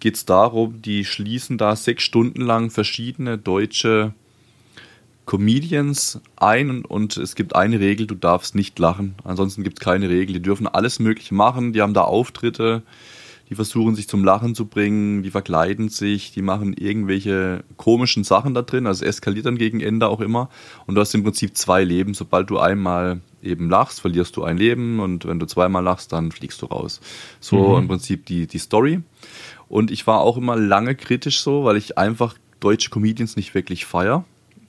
geht es darum, die schließen da sechs Stunden lang verschiedene deutsche Comedians ein und, und, es gibt eine Regel, du darfst nicht lachen. Ansonsten gibt es keine Regel. Die dürfen alles Mögliche machen, die haben da Auftritte die versuchen sich zum Lachen zu bringen, die verkleiden sich, die machen irgendwelche komischen Sachen da drin, also eskaliert dann gegen Ende auch immer. Und du hast im Prinzip zwei Leben. Sobald du einmal eben lachst, verlierst du ein Leben und wenn du zweimal lachst, dann fliegst du raus. So mhm. im Prinzip die, die Story. Und ich war auch immer lange kritisch so, weil ich einfach deutsche Comedians nicht wirklich feier.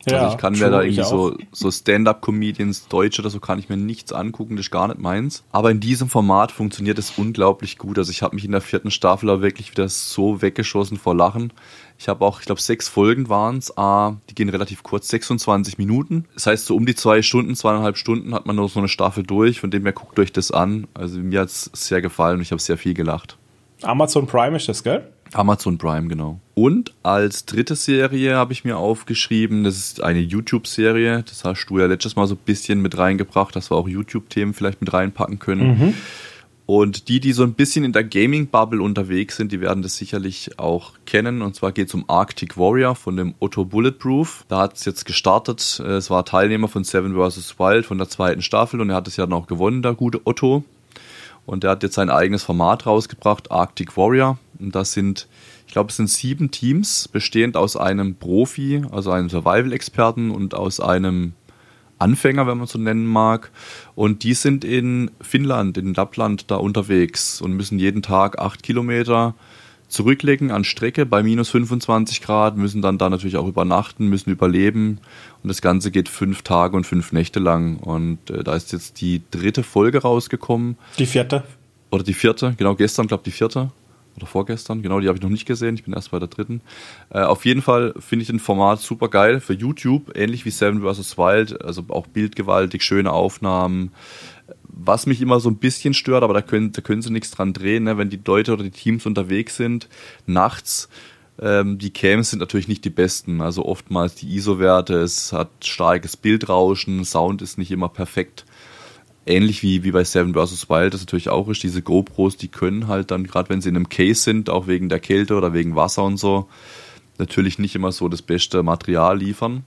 Ja, also ich kann mir da irgendwie so, so Stand-up-Comedians, Deutsch oder so, kann ich mir nichts angucken, das ist gar nicht meins. Aber in diesem Format funktioniert es unglaublich gut. Also ich habe mich in der vierten Staffel auch wirklich wieder so weggeschossen vor Lachen. Ich habe auch, ich glaube, sechs Folgen waren es. Ah, die gehen relativ kurz, 26 Minuten. Das heißt, so um die zwei Stunden, zweieinhalb Stunden hat man nur so eine Staffel durch. Von dem her guckt euch das an. Also mir hat es sehr gefallen und ich habe sehr viel gelacht. Amazon Prime ist das, gell? Amazon Prime, genau. Und als dritte Serie habe ich mir aufgeschrieben, das ist eine YouTube-Serie. Das hast du ja letztes Mal so ein bisschen mit reingebracht, dass wir auch YouTube-Themen vielleicht mit reinpacken können. Mhm. Und die, die so ein bisschen in der Gaming-Bubble unterwegs sind, die werden das sicherlich auch kennen. Und zwar geht es um Arctic Warrior von dem Otto Bulletproof. Da hat es jetzt gestartet. Es war Teilnehmer von Seven vs. Wild von der zweiten Staffel und er hat es ja dann auch gewonnen, der gute Otto. Und er hat jetzt sein eigenes Format rausgebracht, Arctic Warrior. Und das sind, ich glaube, es sind sieben Teams, bestehend aus einem Profi, also einem Survival-Experten und aus einem Anfänger, wenn man so nennen mag. Und die sind in Finnland, in Lappland da unterwegs und müssen jeden Tag acht Kilometer zurücklegen an Strecke bei minus 25 Grad, müssen dann da natürlich auch übernachten, müssen überleben. Und das Ganze geht fünf Tage und fünf Nächte lang. Und äh, da ist jetzt die dritte Folge rausgekommen. Die vierte? Oder die vierte, genau, gestern, glaube ich, die vierte. Oder vorgestern, genau, die habe ich noch nicht gesehen. Ich bin erst bei der dritten. Äh, auf jeden Fall finde ich den Format super geil für YouTube, ähnlich wie Seven vs. Wild. Also auch bildgewaltig, schöne Aufnahmen was mich immer so ein bisschen stört, aber da können, da können sie nichts dran drehen, ne? wenn die Leute oder die Teams unterwegs sind, nachts, ähm, die Cams sind natürlich nicht die besten. Also oftmals die ISO-Werte, es hat starkes Bildrauschen, Sound ist nicht immer perfekt. Ähnlich wie, wie bei Seven vs. Wild, das natürlich auch ist, diese GoPros, die können halt dann, gerade wenn sie in einem Case sind, auch wegen der Kälte oder wegen Wasser und so, natürlich nicht immer so das beste Material liefern,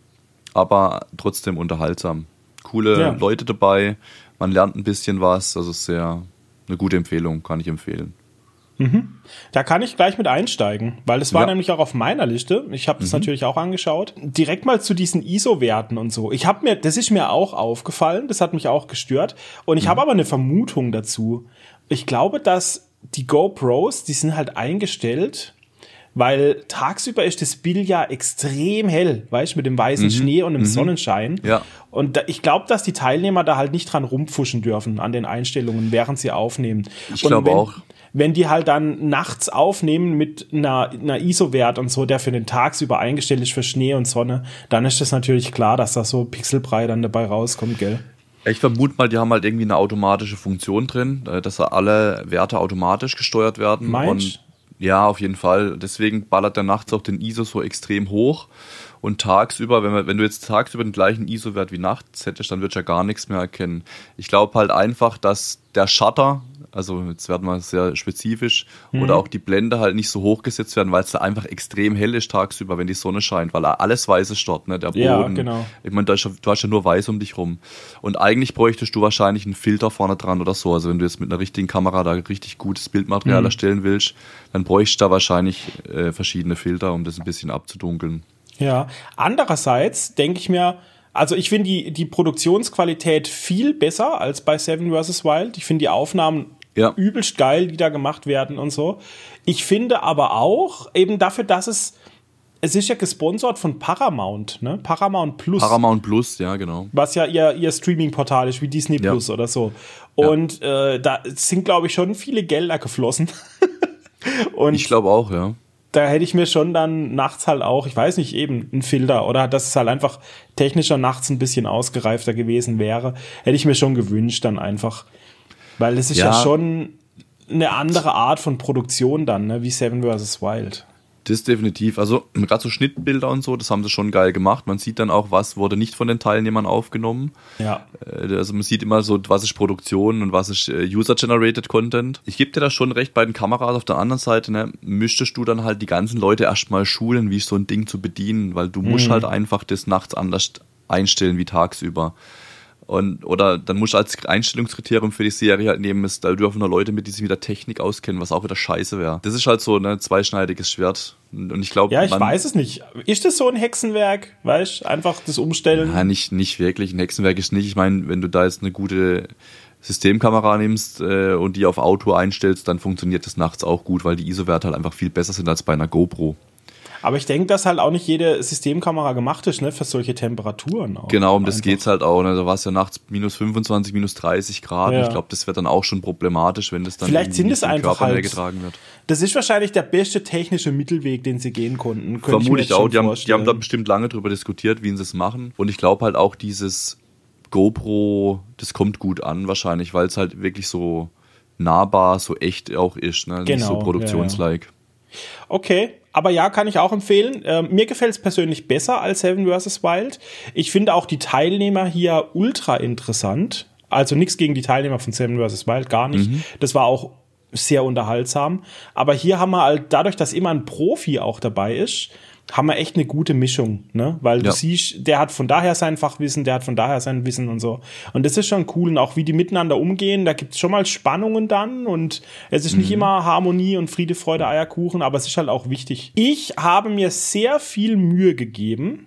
aber trotzdem unterhaltsam. Coole ja. Leute dabei, man lernt ein bisschen was. Also sehr eine gute Empfehlung, kann ich empfehlen. Mhm. Da kann ich gleich mit einsteigen, weil es war ja. nämlich auch auf meiner Liste. Ich habe das mhm. natürlich auch angeschaut. Direkt mal zu diesen ISO-Werten und so. Ich habe mir, das ist mir auch aufgefallen, das hat mich auch gestört. Und ich mhm. habe aber eine Vermutung dazu. Ich glaube, dass die GoPros, die sind halt eingestellt weil tagsüber ist das Bild ja extrem hell, weißt du, mit dem weißen Schnee und dem Sonnenschein. Ja. Und da, ich glaube, dass die Teilnehmer da halt nicht dran rumpfuschen dürfen an den Einstellungen, während sie aufnehmen. Ich glaube auch. Wenn die halt dann nachts aufnehmen mit einer, einer ISO-Wert und so, der für den tagsüber eingestellt ist für Schnee und Sonne, dann ist das natürlich klar, dass da so Pixelbrei dann dabei rauskommt, gell? Ich vermute mal, die haben halt irgendwie eine automatische Funktion drin, äh, dass da alle Werte automatisch gesteuert werden. Meinst ja, auf jeden Fall. Deswegen ballert der nachts auch den ISO so extrem hoch. Und tagsüber, wenn, wir, wenn du jetzt tagsüber den gleichen ISO-Wert wie nachts hättest, dann würdest du ja gar nichts mehr erkennen. Ich glaube halt einfach, dass der Shutter, also jetzt werden wir sehr spezifisch, Mhm. oder auch die Blende halt nicht so hoch gesetzt werden, weil es da einfach extrem hell ist tagsüber, wenn die Sonne scheint, weil alles weiß ist dort, ne? Der Boden. Ja, genau. Ich meine, du hast ja nur weiß um dich rum. Und eigentlich bräuchtest du wahrscheinlich einen Filter vorne dran oder so. Also wenn du jetzt mit einer richtigen Kamera da richtig gutes Bildmaterial Mhm. erstellen willst, dann bräuchtest du da wahrscheinlich äh, verschiedene Filter, um das ein bisschen abzudunkeln. Ja. Andererseits denke ich mir, also ich finde die, die Produktionsqualität viel besser als bei Seven vs. Wild. Ich finde die Aufnahmen Ja. übelst geil, die da gemacht werden und so. Ich finde aber auch eben dafür, dass es, es ist ja gesponsert von Paramount, ne? Paramount Plus. Paramount Plus, ja, genau. was ja ihr, ihr Streaming-Portal ist, wie Disney Ja. Plus oder so. Und äh, da sind, glaube ich, schon viele Gelder geflossen. und Ich glaube auch, ja. da hätte ich mir schon dann nachts halt auch, ich weiß nicht, eben einen Filter oder dass es halt einfach technischer nachts ein bisschen ausgereifter gewesen wäre, hätte ich mir schon gewünscht dann einfach. Weil es ist ja, Ja. schon eine andere Art von Produktion dann, ne, wie Seven vs. Wild. Das definitiv. Also gerade so Schnittbilder und so, das haben sie schon geil gemacht. Man sieht dann auch, was wurde nicht von den Teilnehmern aufgenommen. Ja. Äh, Also man sieht immer so, was ist Produktion und was ist äh, User-Generated Content. Ich gebe dir da schon recht bei den Kameras. Auf der anderen Seite ne, müsstest du dann halt die ganzen Leute erstmal schulen, wie so ein Ding zu bedienen, weil du musst halt einfach das nachts anders einstellen wie tagsüber. Und, oder dann musst du als Einstellungskriterium für die Serie halt nehmen, ist, da dürfen nur Leute mit, die sich mit der Technik auskennen, was auch wieder scheiße wäre. Das ist halt so ein ne, zweischneidiges Schwert. Und ich glaube, Ja, ich weiß es nicht. Ist das so ein Hexenwerk? Weißt du, einfach das Umstellen? Ja, nicht, nicht wirklich. Ein Hexenwerk ist nicht. Ich meine, wenn du da jetzt eine gute Systemkamera nimmst äh, und die auf Auto einstellst, dann funktioniert das nachts auch gut, weil die ISO-Werte halt einfach viel besser sind als bei einer GoPro. Aber ich denke, dass halt auch nicht jede Systemkamera gemacht ist, ne, für solche Temperaturen. Auch Genau, um das Einfach. geht's halt auch. Ne? Da war es ja nachts minus 25, minus 30 Grad. Ja. Ich glaube, das wird dann auch schon problematisch, wenn das dann Vielleicht sind nicht es einfach Körper halt- getragen wird. Das ist wahrscheinlich der beste technische Mittelweg, den sie gehen konnten. Könnte Vermute ich jetzt auch. Die haben, die haben da bestimmt lange drüber diskutiert, wie sie es machen. Und ich glaube halt auch dieses GoPro, das kommt gut an wahrscheinlich, weil es halt wirklich so nahbar, so echt auch ist. Ne? Nicht Genau, so ja, produktionslike. Okay, aber ja, kann ich auch empfehlen. Ähm, mir gefällt es persönlich besser als Seven vs. Wild. Ich finde auch die Teilnehmer hier ultra interessant. Also nichts gegen die Teilnehmer von Seven vs. Wild, gar nicht. Mhm. Das war auch sehr unterhaltsam. Aber hier haben wir halt, dadurch, dass immer ein Profi auch dabei ist, haben wir echt eine gute Mischung, ne? Weil du Ja. siehst, der hat von daher sein Fachwissen, der hat von daher sein Wissen und so. Und das ist schon cool. Und auch wie die miteinander umgehen, da gibt's schon mal Spannungen dann und es ist nicht immer Harmonie und Friede, Freude, Eierkuchen, aber es ist halt auch wichtig. Ich habe mir sehr viel Mühe gegeben,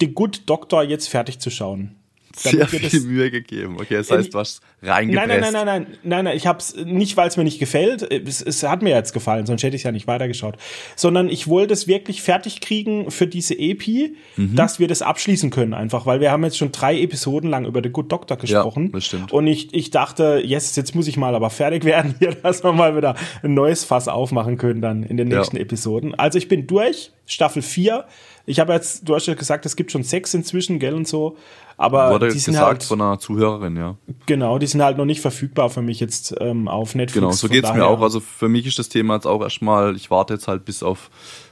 The Good Doctor jetzt fertig zu schauen. Sehr viel das- Mühe gegeben. Okay, das heißt, du hast reingepresst. Nein, nein, nein, nein, nein, nein, nein, ich hab's nicht, weil es mir nicht gefällt. Es, es hat mir jetzt gefallen, sonst hätte ich ja nicht weitergeschaut. Sondern ich wollte es wirklich fertig kriegen für diese EP, Mhm. dass wir das abschließen können einfach, weil wir haben jetzt schon drei Episoden lang über The Good Doctor gesprochen. das stimmt. Und ich, ich dachte, yes, jetzt muss ich mal aber fertig werden hier, dass wir mal wieder ein neues Fass aufmachen können dann in den Ja. nächsten Episoden. Also ich bin durch, Staffel 4. Ich habe jetzt, du hast ja gesagt, es gibt schon sechs inzwischen, gell, und so. Aber Wurde die sind gesagt halt, von einer Zuhörerin, ja. Genau, die sind halt noch nicht verfügbar für mich jetzt ähm, auf Netflix. Genau, so Von geht's mir auch. Also für mich ist das Thema jetzt auch erstmal, ich warte jetzt halt bis auf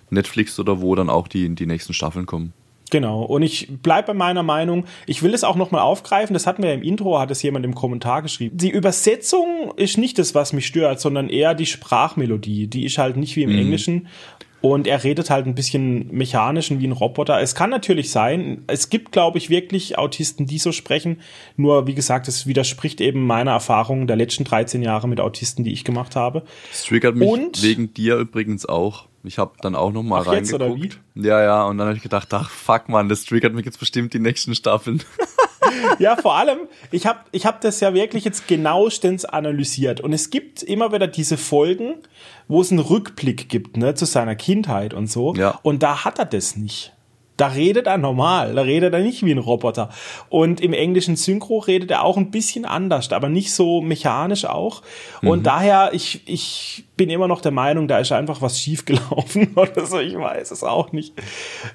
Netflix oder wo dann auch die, die nächsten Staffeln kommen. Genau, und ich bleibe bei meiner Meinung. Ich will es auch nochmal aufgreifen. Das hatten wir ja im Intro, hat es jemand im Kommentar geschrieben. Die Übersetzung ist nicht das, was mich stört, sondern eher die Sprachmelodie. Die ist halt nicht wie Mhm. im Englischen. Und er redet halt ein bisschen mechanisch und wie ein Roboter. Es kann natürlich sein, es gibt, glaube ich, wirklich Autisten, die so sprechen. Nur, wie gesagt, es widerspricht eben meiner Erfahrung der letzten 13 Jahre mit Autisten, die ich gemacht habe. Das triggert mich Und- wegen dir übrigens auch. Ich habe dann auch noch mal Ach, reingeguckt. Ja, ja, und dann habe ich gedacht, ach fuck man, das triggert mich jetzt bestimmt die nächsten Staffeln. ja, vor allem, ich habe ich hab das ja wirklich jetzt genauestens analysiert. Und es gibt immer wieder diese Folgen, wo es einen Rückblick gibt, ne, zu seiner Kindheit und so. Ja. Und da hat er das nicht. Da redet er normal, da redet er nicht wie ein Roboter. Und im englischen Synchro redet er auch ein bisschen anders, aber nicht so mechanisch auch. Und Mhm. daher, ich, ich bin immer noch der Meinung, da ist einfach was schiefgelaufen oder so. Ich weiß es auch nicht.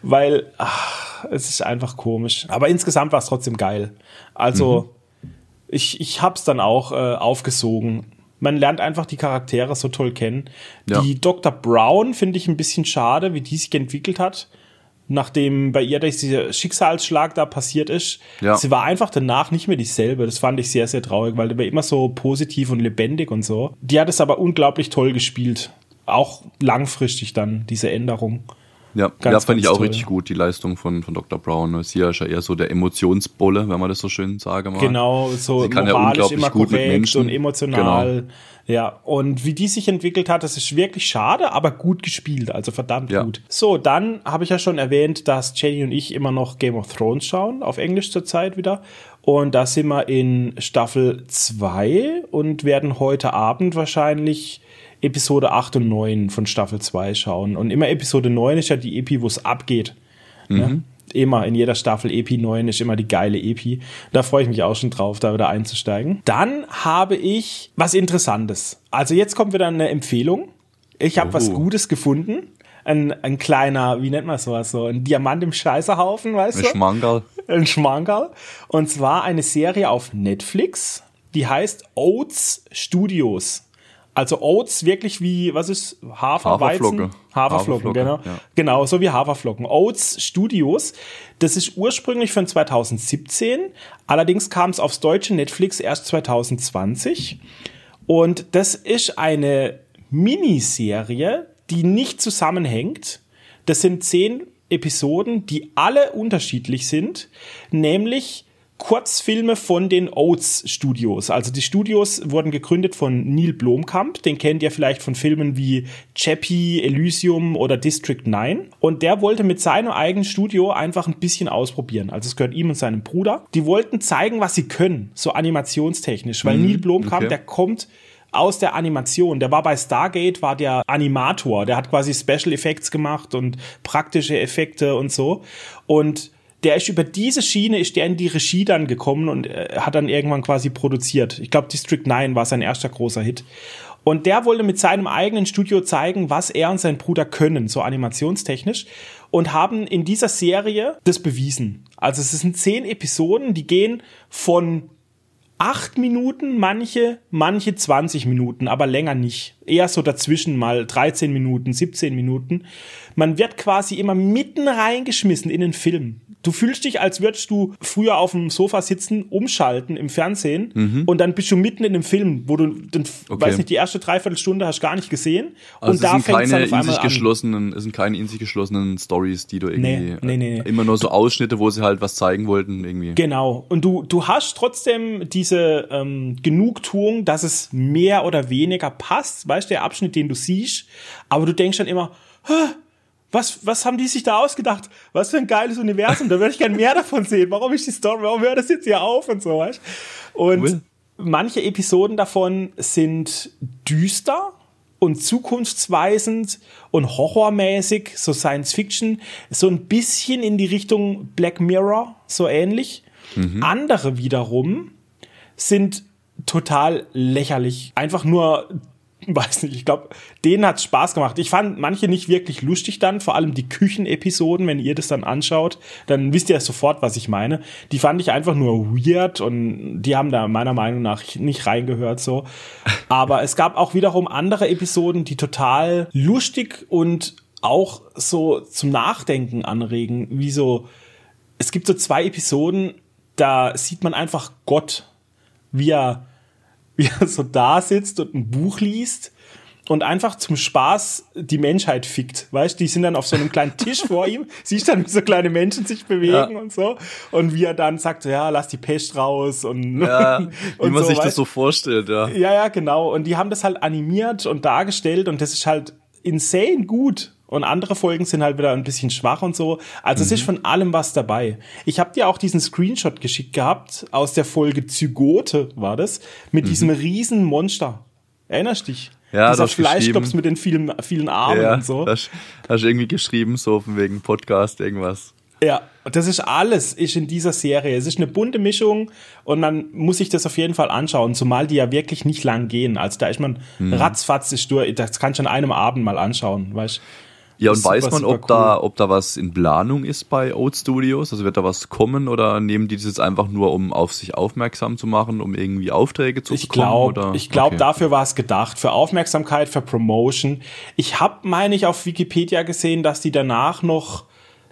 Weil, ach, es ist einfach komisch. Aber insgesamt war es trotzdem geil. Also, Mhm. ich, ich hab's dann auch äh, aufgesogen. Man lernt einfach die Charaktere so toll kennen. Ja. Die Dr. Brown finde ich ein bisschen schade, wie die sich entwickelt hat. Nachdem bei ihr dieser Schicksalsschlag da passiert ist. Ja. Sie war einfach danach nicht mehr dieselbe. Das fand ich sehr, sehr traurig, weil die war immer so positiv und lebendig und so. Die hat es aber unglaublich toll gespielt. Auch langfristig dann, diese Änderung. Ja, Ganz, ja fand ich auch toll. richtig gut, die Leistung von, von Dr. Brown. Sie ist ja eher so der Emotionsbolle, wenn man das so schön sagen mag. Genau, so Sie kann ja moralisch unglaublich immer gut mit korrekt Menschen. Genau. und emotional. Ja, und wie die sich entwickelt hat, das ist wirklich schade, aber gut gespielt, also verdammt Ja. gut. So, dann habe ich ja schon erwähnt, dass Jenny und ich immer noch Game of Thrones schauen, auf Englisch zurzeit wieder. Und da sind wir in Staffel 2 und werden heute Abend wahrscheinlich Episode 8 und 9 von Staffel 2 schauen. Und immer Episode 9 ist ja die Epi, wo es abgeht. Ne? Immer in jeder Staffel Epi 9 ist immer die geile Epi. Da freue ich mich auch schon drauf, da wieder einzusteigen. Dann habe ich was Interessantes. Also jetzt kommt wieder eine Empfehlung. Ich habe was Oh. Gutes gefunden. Ein, ein kleiner, wie nennt man sowas so? Ein Diamant im Scheißerhaufen, weißt Ein du? Schmankerl. ein Schmankerl. Und zwar eine Serie auf Netflix, die heißt Oats Studios. Also Oats wirklich wie, was ist Hafer, Haferflocke. Weizen? Haferflocken, Haferflocke, genau. ja. Genau, so wie Haferflocken. Oats Studios. Das ist ursprünglich von 2017. Allerdings kam es aufs deutsche Netflix erst 2020. Und das ist eine Miniserie, die nicht zusammenhängt. Das sind zehn Episoden, die alle unterschiedlich sind, nämlich Kurzfilme von den Oats Studios. Also die Studios wurden gegründet von Neil Blomkamp, den kennt ihr vielleicht von Filmen wie Chappie, Elysium oder District 9. Und der wollte mit seinem eigenen Studio einfach ein bisschen ausprobieren. Also es gehört ihm und seinem Bruder. Die wollten zeigen, was sie können, so animationstechnisch, weil Neil Blomkamp, okay. der kommt aus der Animation. Der war bei Stargate, war der Animator. Der hat quasi Special Effects gemacht und praktische Effekte und so. Und der ist über diese Schiene, ist der in die Regie dann gekommen und äh, hat dann irgendwann quasi produziert. Ich glaube, District 9 war sein erster großer Hit. Und der wollte mit seinem eigenen Studio zeigen, was er und sein Bruder können, so animationstechnisch. Und haben in dieser Serie das bewiesen. Also es sind zehn Episoden, die gehen von acht Minuten, manche, manche 20 Minuten, aber länger nicht. Eher so dazwischen mal 13 Minuten, 17 Minuten. Man wird quasi immer mitten reingeschmissen in den Film. Du fühlst dich, als würdest du früher auf dem Sofa sitzen, umschalten im Fernsehen und dann bist du mitten in dem Film, wo du, den, Mhm. Okay. weiß nicht, die erste Dreiviertelstunde hast gar nicht gesehen. Also und es da sind fängt es dann keine auf einmal sich an. geschlossenen, es sind keine in sich geschlossenen Stories, die du irgendwie Nee, nee, nee, immer nur so Ausschnitte, wo sie halt was zeigen wollten irgendwie. Genau. Und du, du hast trotzdem diese ähm, Genugtuung, dass es mehr oder weniger passt, weißt du, der Abschnitt, den du siehst, aber du denkst dann immer, "Hä, was, was haben die sich da ausgedacht? Was für ein geiles Universum, da würde ich gerne mehr davon sehen. Warum ist die Story, warum hört das jetzt hier auf und so, weißt? Und Cool. manche Episoden davon sind düster und zukunftsweisend und horrormäßig, so Science Fiction, so ein bisschen in die Richtung Black Mirror, so ähnlich. Andere wiederum sind total lächerlich. Einfach nur, weiß nicht, ich glaube, denen hat's Spaß gemacht. Ich fand manche nicht wirklich lustig dann, vor allem die Küchenepisoden, wenn ihr das dann anschaut, dann wisst ihr sofort, was ich meine. Die fand ich einfach nur weird und die haben da meiner Meinung nach nicht reingehört so. Aber es gab auch wiederum andere Episoden, die total lustig und auch so zum Nachdenken anregen, wie so es gibt so zwei Episoden, da sieht man einfach Gott, wie er, wie er so da sitzt und ein Buch liest und einfach zum Spaß die Menschheit fickt. Weißt die sind dann auf so einem kleinen Tisch vor ihm, siehst dann, wie so kleine Menschen sich bewegen Ja. und so. Und wie er dann sagt, so, ja, lass die Pest raus und, Ja, wie und man sich weißt? das so vorstellt, ja. Ja, ja, genau. Und die haben das halt animiert und dargestellt und das ist halt insane gut. Und andere Folgen sind halt wieder ein bisschen schwach und so. Also mhm. es ist von allem was dabei. Ich habe dir auch diesen Screenshot geschickt gehabt aus der Folge Zygote war das mit mhm. diesem riesen Monster. Erinnerst dich? Ja, Dieser Fleischklops mit den vielen, vielen Armen ja, und so. Hast, hast irgendwie geschrieben, so von wegen Podcast, irgendwas. Ja, das ist alles, ist in dieser Serie. Es ist eine bunte Mischung und man muss sich das auf jeden Fall anschauen, zumal die ja wirklich nicht lang gehen. Also da ist man mhm. ratzfatz ist durch, das kann schon einem Abend mal anschauen, weißt ja, und weiß man, ob cool. da, ob da was in Planung ist bei Oat Studios? Also wird da was kommen oder nehmen die das jetzt einfach nur, um auf sich aufmerksam zu machen, um irgendwie Aufträge zu ich bekommen? Glaub, oder? Ich glaube, okay. dafür war es gedacht. Für Aufmerksamkeit, für Promotion. Ich habe, meine ich, auf Wikipedia gesehen, dass die danach noch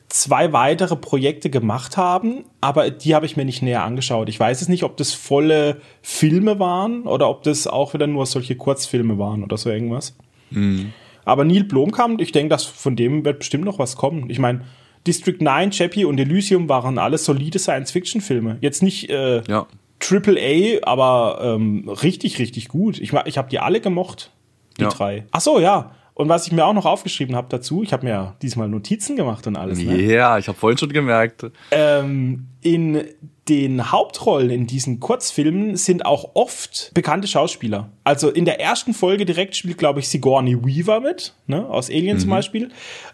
zwei weitere Projekte gemacht haben, aber die habe ich mir nicht näher angeschaut. Ich weiß es nicht, ob das volle Filme waren oder ob das auch wieder nur solche Kurzfilme waren oder so irgendwas. Mhm. Aber Neil Blomkamp, ich denke, dass von dem wird bestimmt noch was kommen. Ich meine, District 9, Chappie und Elysium waren alles solide Science-Fiction-Filme. Jetzt nicht äh, ja. Triple A, aber ähm, richtig, richtig gut. Ich, ich habe die alle gemocht, die ja. drei. Ach so, ja. Und was ich mir auch noch aufgeschrieben habe dazu, ich habe mir ja diesmal Notizen gemacht und alles. Ne? Ja, ich habe vorhin schon gemerkt. Ähm, in den Hauptrollen in diesen Kurzfilmen sind auch oft bekannte Schauspieler. Also in der ersten Folge direkt spielt, glaube ich, Sigourney Weaver mit, ne, aus Alien mhm. zum Beispiel.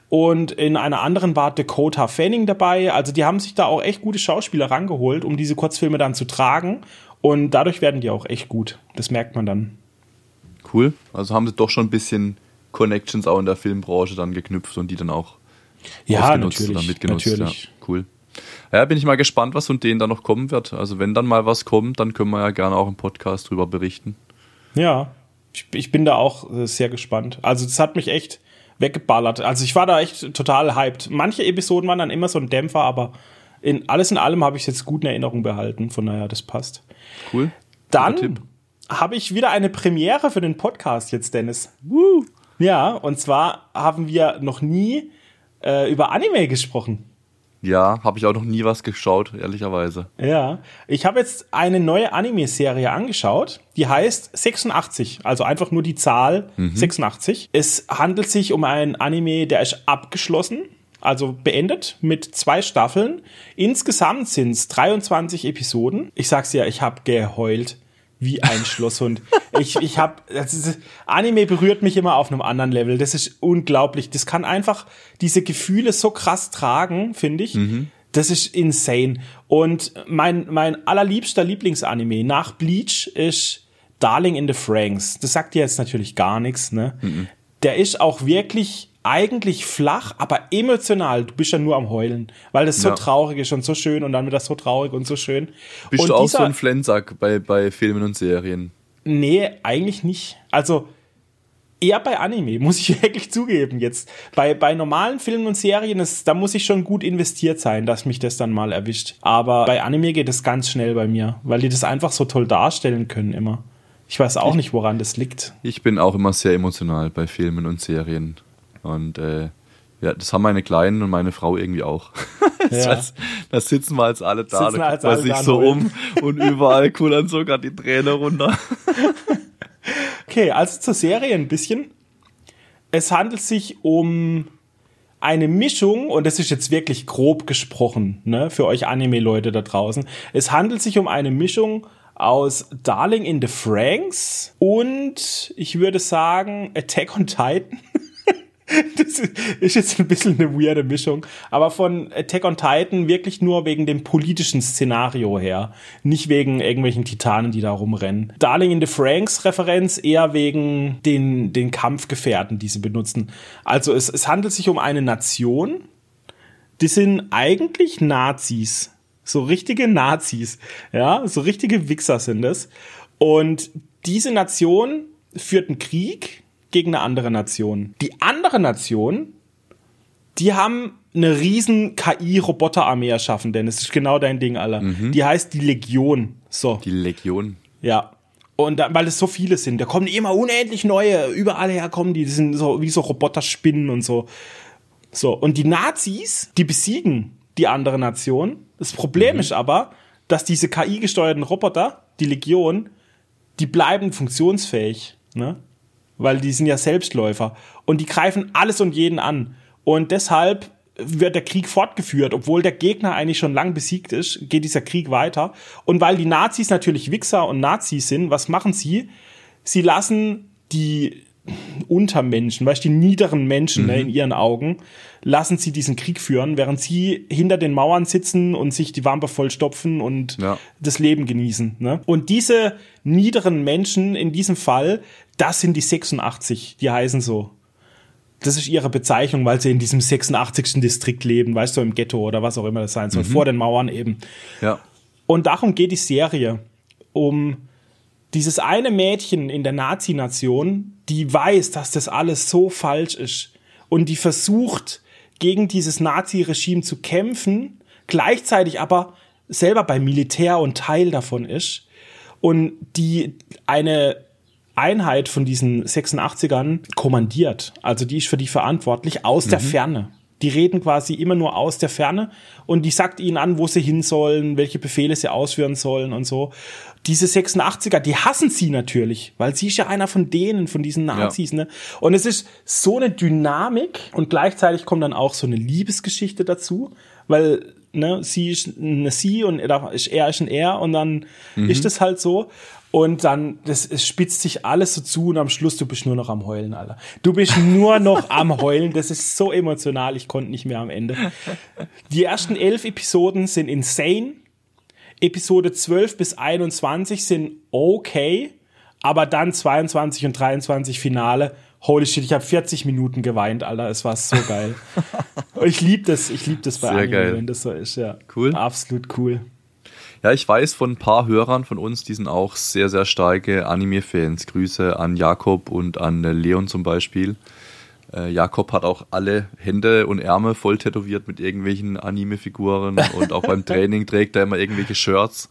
Und in einer anderen war Dakota Fanning dabei. Also die haben sich da auch echt gute Schauspieler rangeholt, um diese Kurzfilme dann zu tragen. Und dadurch werden die auch echt gut. Das merkt man dann. Cool. Also haben sie doch schon ein bisschen Connections auch in der Filmbranche dann geknüpft und die dann auch ja, natürlich, oder mitgenutzt. Natürlich. Ja, cool. Ja, bin ich mal gespannt, was von denen da noch kommen wird. Also wenn dann mal was kommt, dann können wir ja gerne auch im Podcast drüber berichten. Ja, ich, ich bin da auch äh, sehr gespannt. Also das hat mich echt weggeballert. Also ich war da echt total hyped. Manche Episoden waren dann immer so ein Dämpfer, aber in alles in allem habe ich es jetzt gut in Erinnerung behalten. Von daher, das passt. Cool. Dann habe ich wieder eine Premiere für den Podcast jetzt, Dennis. Woo. Ja, und zwar haben wir noch nie äh, über Anime gesprochen. Ja, habe ich auch noch nie was geschaut, ehrlicherweise. Ja, ich habe jetzt eine neue Anime-Serie angeschaut, die heißt 86, also einfach nur die Zahl mhm. 86. Es handelt sich um ein Anime, der ist abgeschlossen, also beendet mit zwei Staffeln. Insgesamt sind es 23 Episoden. Ich sag's ja, ich habe geheult wie ein Schlosshund. ich ich habe Anime berührt mich immer auf einem anderen Level. Das ist unglaublich. Das kann einfach diese Gefühle so krass tragen, finde ich. Mhm. Das ist insane. Und mein mein allerliebster Lieblingsanime nach Bleach ist Darling in the Franks. Das sagt dir jetzt natürlich gar nichts, ne? Mhm. Der ist auch wirklich eigentlich flach, aber emotional. Du bist ja nur am Heulen, weil das so ja. traurig ist und so schön und dann wird das so traurig und so schön. Bist und du auch dieser, so ein Flensack bei, bei Filmen und Serien? Nee, eigentlich nicht. Also eher bei Anime, muss ich wirklich zugeben jetzt. Bei, bei normalen Filmen und Serien, ist, da muss ich schon gut investiert sein, dass mich das dann mal erwischt. Aber bei Anime geht es ganz schnell bei mir, weil die das einfach so toll darstellen können immer. Ich weiß auch ich, nicht, woran das liegt. Ich bin auch immer sehr emotional bei Filmen und Serien. Und äh, ja, das haben meine Kleinen und meine Frau irgendwie auch. Ja. das, das sitzen wir als alle da, da guckt man sich so um und überall kullern sogar die Tränen runter. okay, also zur Serie ein bisschen. Es handelt sich um eine Mischung, und das ist jetzt wirklich grob gesprochen, ne, für euch Anime-Leute da draußen. Es handelt sich um eine Mischung aus Darling in the Franks und ich würde sagen Attack on Titan. das ist jetzt ein bisschen eine weirde Mischung, aber von Attack on Titan wirklich nur wegen dem politischen Szenario her, nicht wegen irgendwelchen Titanen, die da rumrennen. Darling in the Franks Referenz eher wegen den, den Kampfgefährten, die sie benutzen. Also es, es handelt sich um eine Nation, die sind eigentlich Nazis. So richtige Nazis, ja, so richtige Wichser sind es. Und diese Nation führt einen Krieg gegen eine andere Nation. Die andere Nation, die haben eine riesen KI-Roboterarmee erschaffen, denn es ist genau dein Ding, Alter. Mhm. Die heißt die Legion. So. Die Legion. Ja. Und da, weil es so viele sind, da kommen immer unendlich neue, überall herkommen die, die sind so wie so Roboterspinnen und so. So. Und die Nazis, die besiegen die andere Nation. Das Problem mhm. ist aber, dass diese KI-gesteuerten Roboter, die Legion, die bleiben funktionsfähig. Ne? Weil die sind ja Selbstläufer. Und die greifen alles und jeden an. Und deshalb wird der Krieg fortgeführt, obwohl der Gegner eigentlich schon lang besiegt ist, geht dieser Krieg weiter. Und weil die Nazis natürlich Wichser und Nazis sind, was machen sie? Sie lassen die Untermenschen, weißt du, die niederen Menschen ne, in ihren Augen, lassen sie diesen Krieg führen, während sie hinter den Mauern sitzen und sich die Wampe vollstopfen und Ja. das Leben genießen. Ne? Und diese niederen Menschen in diesem Fall, das sind die 86, die heißen so. Das ist ihre Bezeichnung, weil sie in diesem 86. Distrikt leben, weißt du, im Ghetto oder was auch immer das sein soll, vor den Mauern eben. Ja. Und darum geht die Serie. Um dieses eine Mädchen in der Nazi-Nation, die weiß, dass das alles so falsch ist und die versucht, gegen dieses Nazi-Regime zu kämpfen, gleichzeitig aber selber beim Militär und Teil davon ist und die eine Einheit von diesen 86ern kommandiert. Also die ist für die verantwortlich aus der Ferne. Die reden quasi immer nur aus der Ferne und die sagt ihnen an, wo sie hin sollen, welche Befehle sie ausführen sollen und so. Diese 86er, die hassen sie natürlich, weil sie ist ja einer von denen, von diesen Nazis, ne? Und es ist so eine Dynamik und gleichzeitig kommt dann auch so eine Liebesgeschichte dazu, weil ne, sie ist eine sie und er ist ein er und dann ist das halt so. Und dann, das, es spitzt sich alles so zu und am Schluss, du bist nur noch am Heulen, Alter. Du bist nur noch am Heulen. Das ist so emotional, ich konnte nicht mehr am Ende. Die ersten elf Episoden sind insane. Episode 12 bis 21 sind okay, aber dann 22 und 23 Finale. Holy shit, ich habe 40 Minuten geweint, Alter. Es war so geil. ich liebe das, ich liebe das bei Sehr Anime, geil. wenn das so ist, ja. Cool. Absolut cool. Ja, ich weiß von ein paar Hörern von uns, die sind auch sehr, sehr starke Anime-Fans. Grüße an Jakob und an Leon zum Beispiel. Äh, Jakob hat auch alle Hände und Ärmel voll tätowiert mit irgendwelchen Anime-Figuren und auch beim Training trägt er immer irgendwelche Shirts.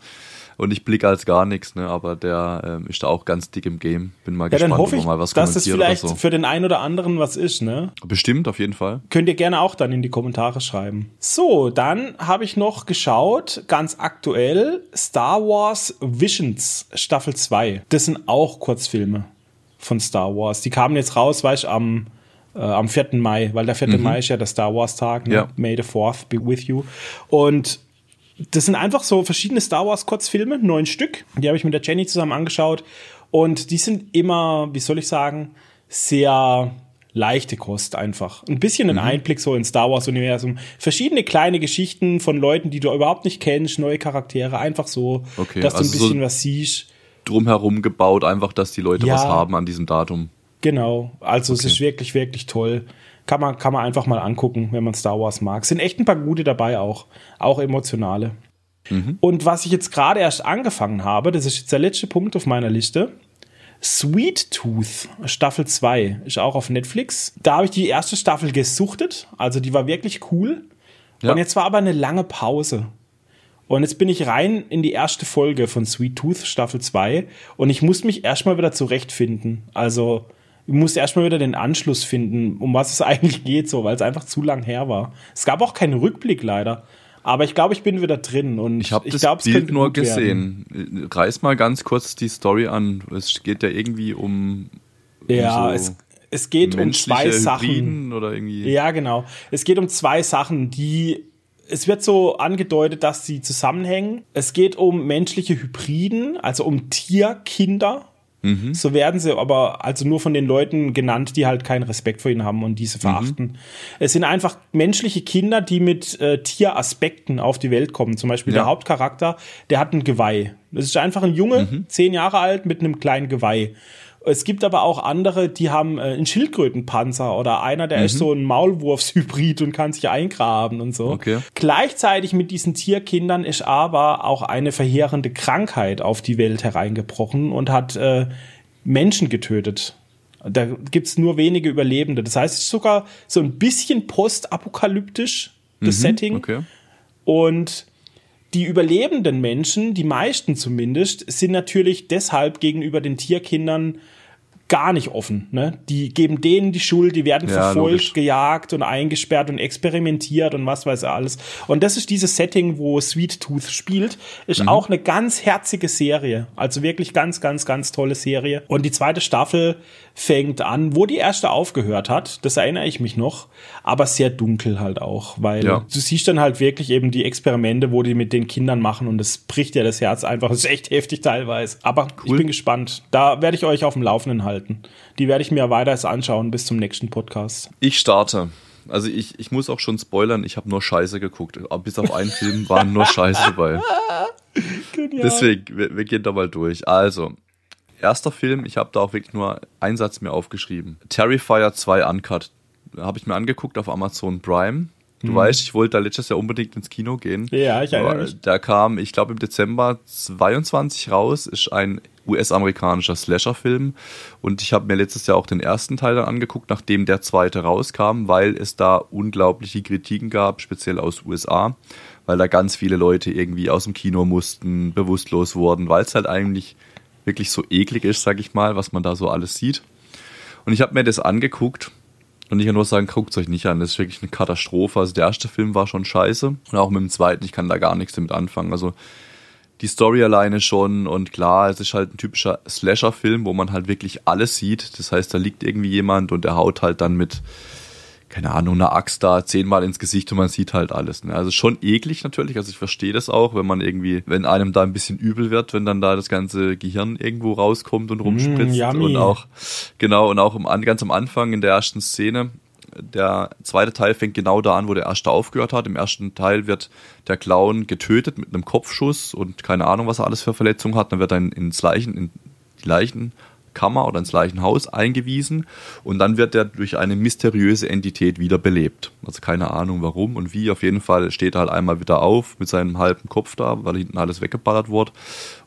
Und ich blicke als gar nichts, ne? aber der ähm, ist da auch ganz dick im Game. Bin mal Ja, gespannt, dann hoffe ob ich, er mal was dass es kommentiert vielleicht oder so. für den einen oder anderen was ist, ne? Bestimmt, auf jeden Fall. Könnt ihr gerne auch dann in die Kommentare schreiben. So, dann habe ich noch geschaut, ganz aktuell, Star Wars Visions Staffel 2. Das sind auch Kurzfilme von Star Wars. Die kamen jetzt raus, weißt du, am, äh, am 4. Mai, weil der 4. Mai ist ja der Star Wars Tag, ne? Ja. May the 4th be with you. Und das sind einfach so verschiedene Star Wars Kurzfilme, neun Stück. Die habe ich mit der Jenny zusammen angeschaut. Und die sind immer, wie soll ich sagen, sehr leichte Kost einfach. Ein bisschen Mhm. ein Einblick so ins Star Wars Universum. Verschiedene kleine Geschichten von Leuten, die du überhaupt nicht kennst, neue Charaktere, einfach so, Okay, dass du also ein so- bisschen was siehst. Drumherum gebaut, einfach, dass die Leute Ja. was haben an diesem Datum. Genau. Also es Okay. ist wirklich, wirklich toll. Kann man, kann man einfach mal angucken, wenn man Star Wars mag. Sind echt ein paar gute dabei auch. Auch emotionale. Mhm. Und was ich jetzt gerade erst angefangen habe, das ist jetzt der letzte Punkt auf meiner Liste. Sweet Tooth, Staffel 2, ist auch auf Netflix. Da habe ich die erste Staffel gesuchtet. Also die war wirklich cool. Ja. Und jetzt war aber eine lange Pause. Und jetzt bin ich rein in die erste Folge von Sweet Tooth Staffel 2 und ich muss mich erstmal wieder zurechtfinden. Also ich muss erstmal wieder den Anschluss finden, um was es eigentlich geht, so, weil es einfach zu lang her war. Es gab auch keinen Rückblick leider. Aber ich glaube, ich bin wieder drin und Ich habe das glaub, es Bild nur gut werden. gesehen. Reiß mal ganz kurz die Story an. Es geht ja irgendwie um, um Ja, so es, es geht um zwei Sachen. Oder irgendwie. Ja, genau. Es geht um zwei Sachen, die. Es wird so angedeutet, dass sie zusammenhängen. Es geht um menschliche Hybriden, also um Tierkinder. So werden sie aber also nur von den Leuten genannt, die halt keinen Respekt vor ihnen haben und diese verachten. Es sind einfach menschliche Kinder, die mit äh, Tieraspekten auf die Welt kommen. Zum Beispiel Ja. der Hauptcharakter, der hat ein Geweih. Das ist einfach ein Junge, zehn Jahre alt, mit einem kleinen Geweih. Es gibt aber auch andere, die haben äh, einen Schildkrötenpanzer oder einer, der ist so ein Maulwurfshybrid und kann sich eingraben und so. Okay. Gleichzeitig mit diesen Tierkindern ist aber auch eine verheerende Krankheit auf die Welt hereingebrochen und hat äh, Menschen getötet. Da gibt's nur wenige Überlebende. Das heißt, es ist sogar so ein bisschen postapokalyptisch, das Setting. Okay. Und die überlebenden Menschen, die meisten zumindest, sind natürlich deshalb gegenüber den Tierkindern gar nicht offen. Ne? Die geben denen die Schuld, die werden Ja, verfolgt, logisch. gejagt und eingesperrt und experimentiert und was weiß er alles. Und das ist dieses Setting, wo Sweet Tooth spielt, ist Mhm. auch eine ganz herzige Serie. Also wirklich ganz, ganz, ganz tolle Serie. Und die zweite Staffel fängt an, wo die erste aufgehört hat. Das erinnere ich mich noch. Aber sehr dunkel halt auch, weil Ja. du siehst dann halt wirklich eben die Experimente, wo die mit den Kindern machen und das bricht ja das Herz einfach. Das ist echt heftig teilweise. Aber ich Cool. bin gespannt. Da werde ich euch auf dem Laufenden halten. Die werde ich mir weiter anschauen bis zum nächsten Podcast. Ich starte. Also ich, ich muss auch schon spoilern, ich habe nur Scheiße geguckt. Bis auf einen Film waren nur Scheiße dabei. Deswegen, wir, wir gehen da mal durch. Also, erster Film, ich habe da auch wirklich nur einen Satz mir aufgeschrieben. Terrifier 2 Uncut. Habe ich mir angeguckt auf Amazon Prime. Du weißt, ich wollte da letztes Jahr unbedingt ins Kino gehen. Ja, ich erinnere mich. Da kam, ich glaube im Dezember 22 raus, ist ein US-amerikanischer Slasher-Film. Und ich habe mir letztes Jahr auch den ersten Teil dann angeguckt, nachdem der zweite rauskam, weil es da unglaubliche Kritiken gab, speziell aus USA, weil da ganz viele Leute irgendwie aus dem Kino mussten, bewusstlos wurden, weil es halt eigentlich wirklich so eklig ist, sag ich mal, was man da so alles sieht. Und ich habe mir das angeguckt und ich kann nur sagen, guckt euch nicht an. Das ist wirklich eine Katastrophe. Also der erste Film war schon scheiße. Und auch mit dem zweiten, ich kann da gar nichts damit anfangen. Also die Story alleine schon und klar, es ist halt ein typischer Slasher-Film, wo man halt wirklich alles sieht. Das heißt, da liegt irgendwie jemand und der haut halt dann mit, keine Ahnung, einer Axt da zehnmal ins Gesicht und man sieht halt alles. Ne? Also schon eklig natürlich, also ich verstehe das auch, wenn man irgendwie, wenn einem da ein bisschen übel wird, wenn dann da das ganze Gehirn irgendwo rauskommt und rumspritzt yummy. und auch, genau, und auch im, An- ganz am Anfang in der ersten Szene, der zweite Teil fängt genau da an, wo der erste aufgehört hat. Im ersten Teil wird der Clown getötet mit einem Kopfschuss und keine Ahnung, was er alles für Verletzungen hat. Dann wird er in- ins Leichen, in die Leichenkammer oder ins Leichenhaus eingewiesen und dann wird er durch eine mysteriöse Entität wiederbelebt. Also keine Ahnung warum und wie. Auf jeden Fall steht er halt einmal wieder auf mit seinem halben Kopf da, weil hinten alles weggeballert wurde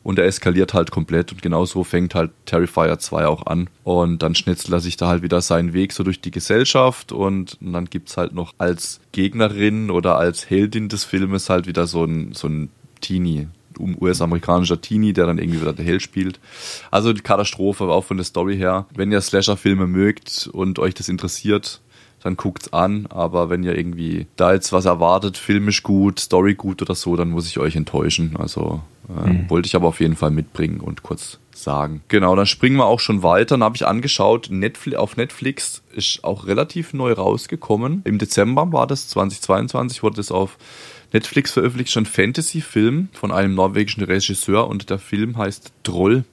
und er eskaliert halt komplett und genau so fängt halt Terrifier 2 auch an und dann schnitzelt er sich da halt wieder seinen Weg so durch die Gesellschaft und dann gibt's halt noch als Gegnerin oder als Heldin des Filmes halt wieder so ein, so ein Teenie, US-amerikanischer Teenie, der dann irgendwie wieder der Held spielt. Also die Katastrophe, auch von der Story her. Wenn ihr Slasher-Filme mögt und euch das interessiert, dann guckt's an. Aber wenn ihr irgendwie da jetzt was erwartet, filmisch gut, Story gut oder so, dann muss ich euch enttäuschen. Also äh, wollte ich aber auf jeden Fall mitbringen und kurz sagen. Genau, dann springen wir auch schon weiter. Dann habe ich angeschaut, Netflix, auf Netflix ist auch relativ neu rausgekommen. Im Dezember war das, 2022 wurde das auf Netflix veröffentlicht, ein Fantasy-Film von einem norwegischen Regisseur und der Film heißt Troll.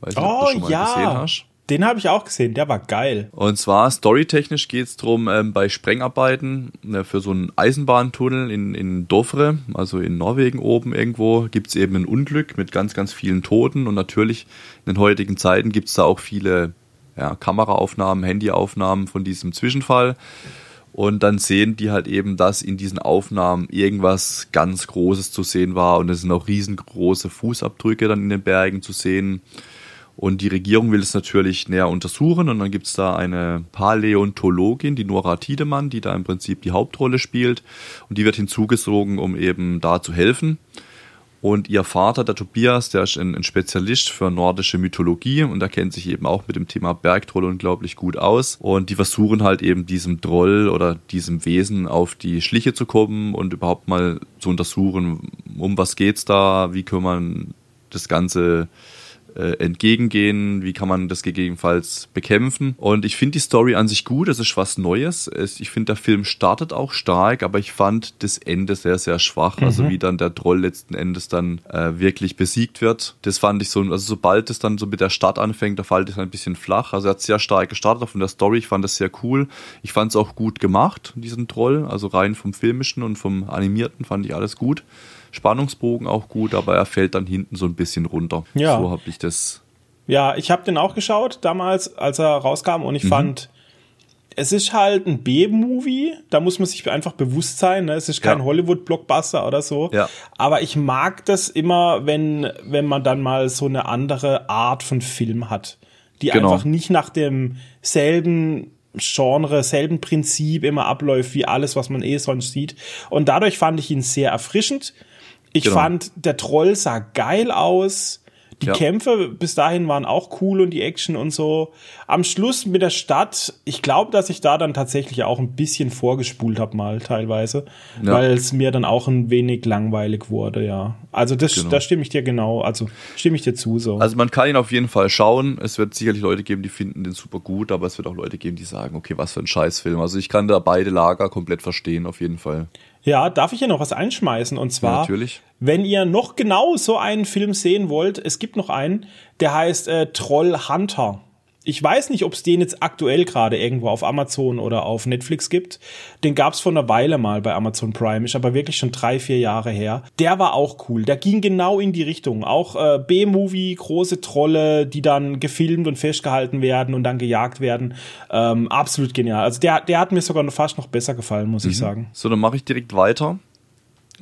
Weiß nicht, ob du Oh schon mal gesehen ja, hast. den habe ich auch gesehen. Der war geil. Und zwar storytechnisch geht es darum, ähm, bei Sprengarbeiten äh, für so einen Eisenbahntunnel in, in Dovre, also in Norwegen oben irgendwo, gibt es eben ein Unglück mit ganz, ganz vielen Toten. Und natürlich in den heutigen Zeiten gibt es da auch viele ja, Kameraaufnahmen, Handyaufnahmen von diesem Zwischenfall. Und dann sehen die halt eben, dass in diesen Aufnahmen irgendwas ganz Großes zu sehen war. Und es sind auch riesengroße Fußabdrücke dann in den Bergen zu sehen. Und die Regierung will es natürlich näher untersuchen. Und dann gibt es da eine Paläontologin, die Nora Tiedemann, die da im Prinzip die Hauptrolle spielt. Und die wird hinzugezogen, um eben da zu helfen. Und ihr Vater, der Tobias, der ist ein, Spezialist für nordische Mythologie und er kennt sich eben auch mit dem Thema Bergtroll unglaublich gut aus. Und die versuchen halt eben diesem Troll oder diesem Wesen auf die Schliche zu kommen und überhaupt mal zu untersuchen, um was geht's da, wie kann man das Ganze entgegengehen, wie kann man das gegebenenfalls bekämpfen. Und ich finde die Story an sich gut, es ist was Neues. Es, ich finde, der Film startet auch stark, aber ich fand das Ende sehr, sehr schwach. Also wie dann der Troll letzten Endes dann äh, wirklich besiegt wird. Das fand ich so, also sobald es dann so mit der Stadt anfängt, da fällt es ein bisschen flach. Also er hat sehr stark gestartet, auch von der Story, ich fand das sehr cool. Ich fand es auch gut gemacht, diesen Troll. Also rein vom Filmischen und vom Animierten fand ich alles gut. Spannungsbogen auch gut, aber er fällt dann hinten so ein bisschen runter. Ja. So habe ich das. Ja, ich habe den auch geschaut damals, als er rauskam und ich Mhm. fand, es ist halt ein B-Movie, da muss man sich einfach bewusst sein, ne? es ist kein Ja. Hollywood-Blockbuster oder so, Ja. aber ich mag das immer, wenn, wenn man dann mal so eine andere Art von Film hat, die Genau. einfach nicht nach demselben Genre, selben Prinzip immer abläuft wie alles, was man eh sonst sieht. Und dadurch fand ich ihn sehr erfrischend. Ich Genau. fand, der Troll sah geil aus. Die Ja. Kämpfe bis dahin waren auch cool und die Action und so. Am Schluss mit der Stadt, ich glaube, dass ich da dann tatsächlich auch ein bisschen vorgespult habe mal teilweise, Ja. weil es mir dann auch ein wenig langweilig wurde, ja. Also das, Genau. da stimme ich dir genau, also stimme ich dir zu so. Also man kann ihn auf jeden Fall schauen. Es wird sicherlich Leute geben, die finden den super gut, aber es wird auch Leute geben, die sagen, okay, was für ein Scheißfilm. Also ich kann da beide Lager komplett verstehen, auf jeden Fall. Ja, darf ich hier noch was einschmeißen? Und zwar, natürlich. wenn ihr noch genau so einen Film sehen wollt, es gibt noch einen, der heißt äh, Troll Hunter. Ich weiß nicht, ob es den jetzt aktuell gerade irgendwo auf Amazon oder auf Netflix gibt. Den gab es vor einer Weile mal bei Amazon Prime, ist aber wirklich schon drei, vier Jahre her. Der war auch cool. Der ging genau in die Richtung. Auch äh, B-Movie, große Trolle, die dann gefilmt und festgehalten werden und dann gejagt werden. Ähm, absolut genial. Also der, der hat mir sogar noch fast noch besser gefallen, muss ich sagen. So, dann mache ich direkt weiter.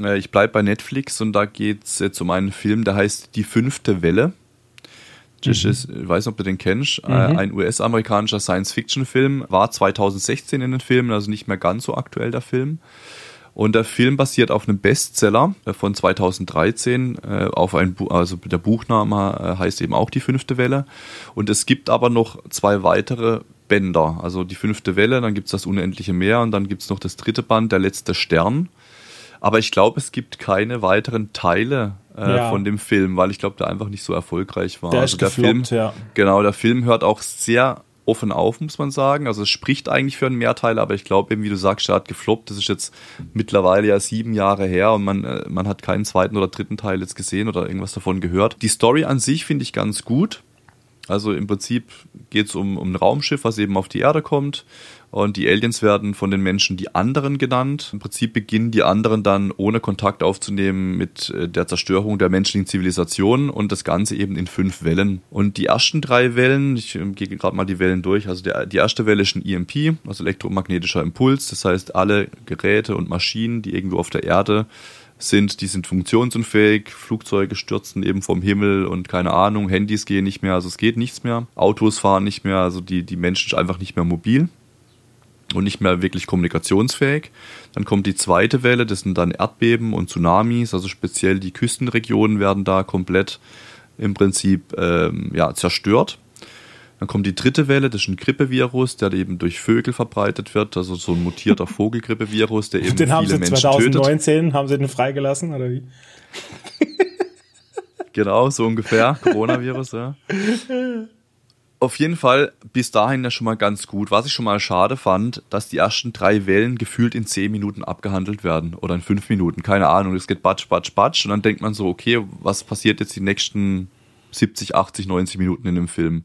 Äh, Ich bleibe bei Netflix und da geht es jetzt um einen Film, der heißt Die fünfte Welle. Ist, ich weiß nicht, ob du den kennst, äh, ein US-amerikanischer Science-Fiction-Film, war 2016 in den Filmen, also nicht mehr ganz so aktuell der Film. Und der Film basiert auf einem Bestseller äh, von 2013, äh, auf ein Bu also der Buchname heißt eben auch die fünfte Welle. Und es gibt aber noch zwei weitere Bänder, also die fünfte Welle, dann gibt es das unendliche Meer und dann gibt es noch das dritte Band, der letzte Stern. Aber ich glaube, es gibt keine weiteren Teile äh, Ja. von dem Film, weil ich glaube, der einfach nicht so erfolgreich war. Der also ist der Film, gefloppt, ja. Genau, der Film hört auch sehr offen auf, muss man sagen. Also es spricht eigentlich für einen Mehrteil, aber ich glaube eben, wie du sagst, er hat gefloppt. Das ist jetzt mittlerweile ja sieben Jahre her und man, äh, man hat keinen zweiten oder dritten Teil jetzt gesehen oder irgendwas davon gehört. Die Story an sich finde ich ganz gut. Also im Prinzip geht es um, um ein Raumschiff, was eben auf die Erde kommt. Und die Aliens werden von den Menschen die anderen genannt. Im Prinzip beginnen die anderen dann ohne Kontakt aufzunehmen mit äh, der Zerstörung der menschlichen Zivilisation und das Ganze eben in fünf Wellen. Und die ersten drei Wellen, ich ähm, gehe gerade mal die Wellen durch, also der, die erste Welle ist ein EMP, also elektromagnetischer Impuls. Das heißt, alle Geräte und Maschinen, die irgendwo auf der Erde sind, die sind funktionsunfähig, Flugzeuge stürzen eben vom Himmel und keine Ahnung, Handys gehen nicht mehr, also es geht nichts mehr, Autos fahren nicht mehr, also die, die Menschen sind einfach nicht mehr mobil und nicht mehr wirklich kommunikationsfähig. Dann kommt die zweite Welle, das sind dann Erdbeben und Tsunamis, also speziell die Küstenregionen werden da komplett im Prinzip ähm, ja, zerstört. Dann kommt die dritte Welle, das ist ein Grippevirus, der eben durch Vögel verbreitet wird, also so ein mutierter Vogelgrippevirus, der eben Den haben viele sie Menschen tötet. 2019, haben sie den freigelassen, oder wie? Genau, so ungefähr. Coronavirus, ja. Auf jeden Fall bis dahin ja schon mal ganz gut. Was ich schon mal schade fand, dass die ersten drei Wellen gefühlt in zehn Minuten abgehandelt werden oder in fünf Minuten, keine Ahnung. Es geht batsch, batsch, batsch und dann denkt man so, okay, was passiert jetzt die nächsten 70, 80, 90 Minuten in dem Film?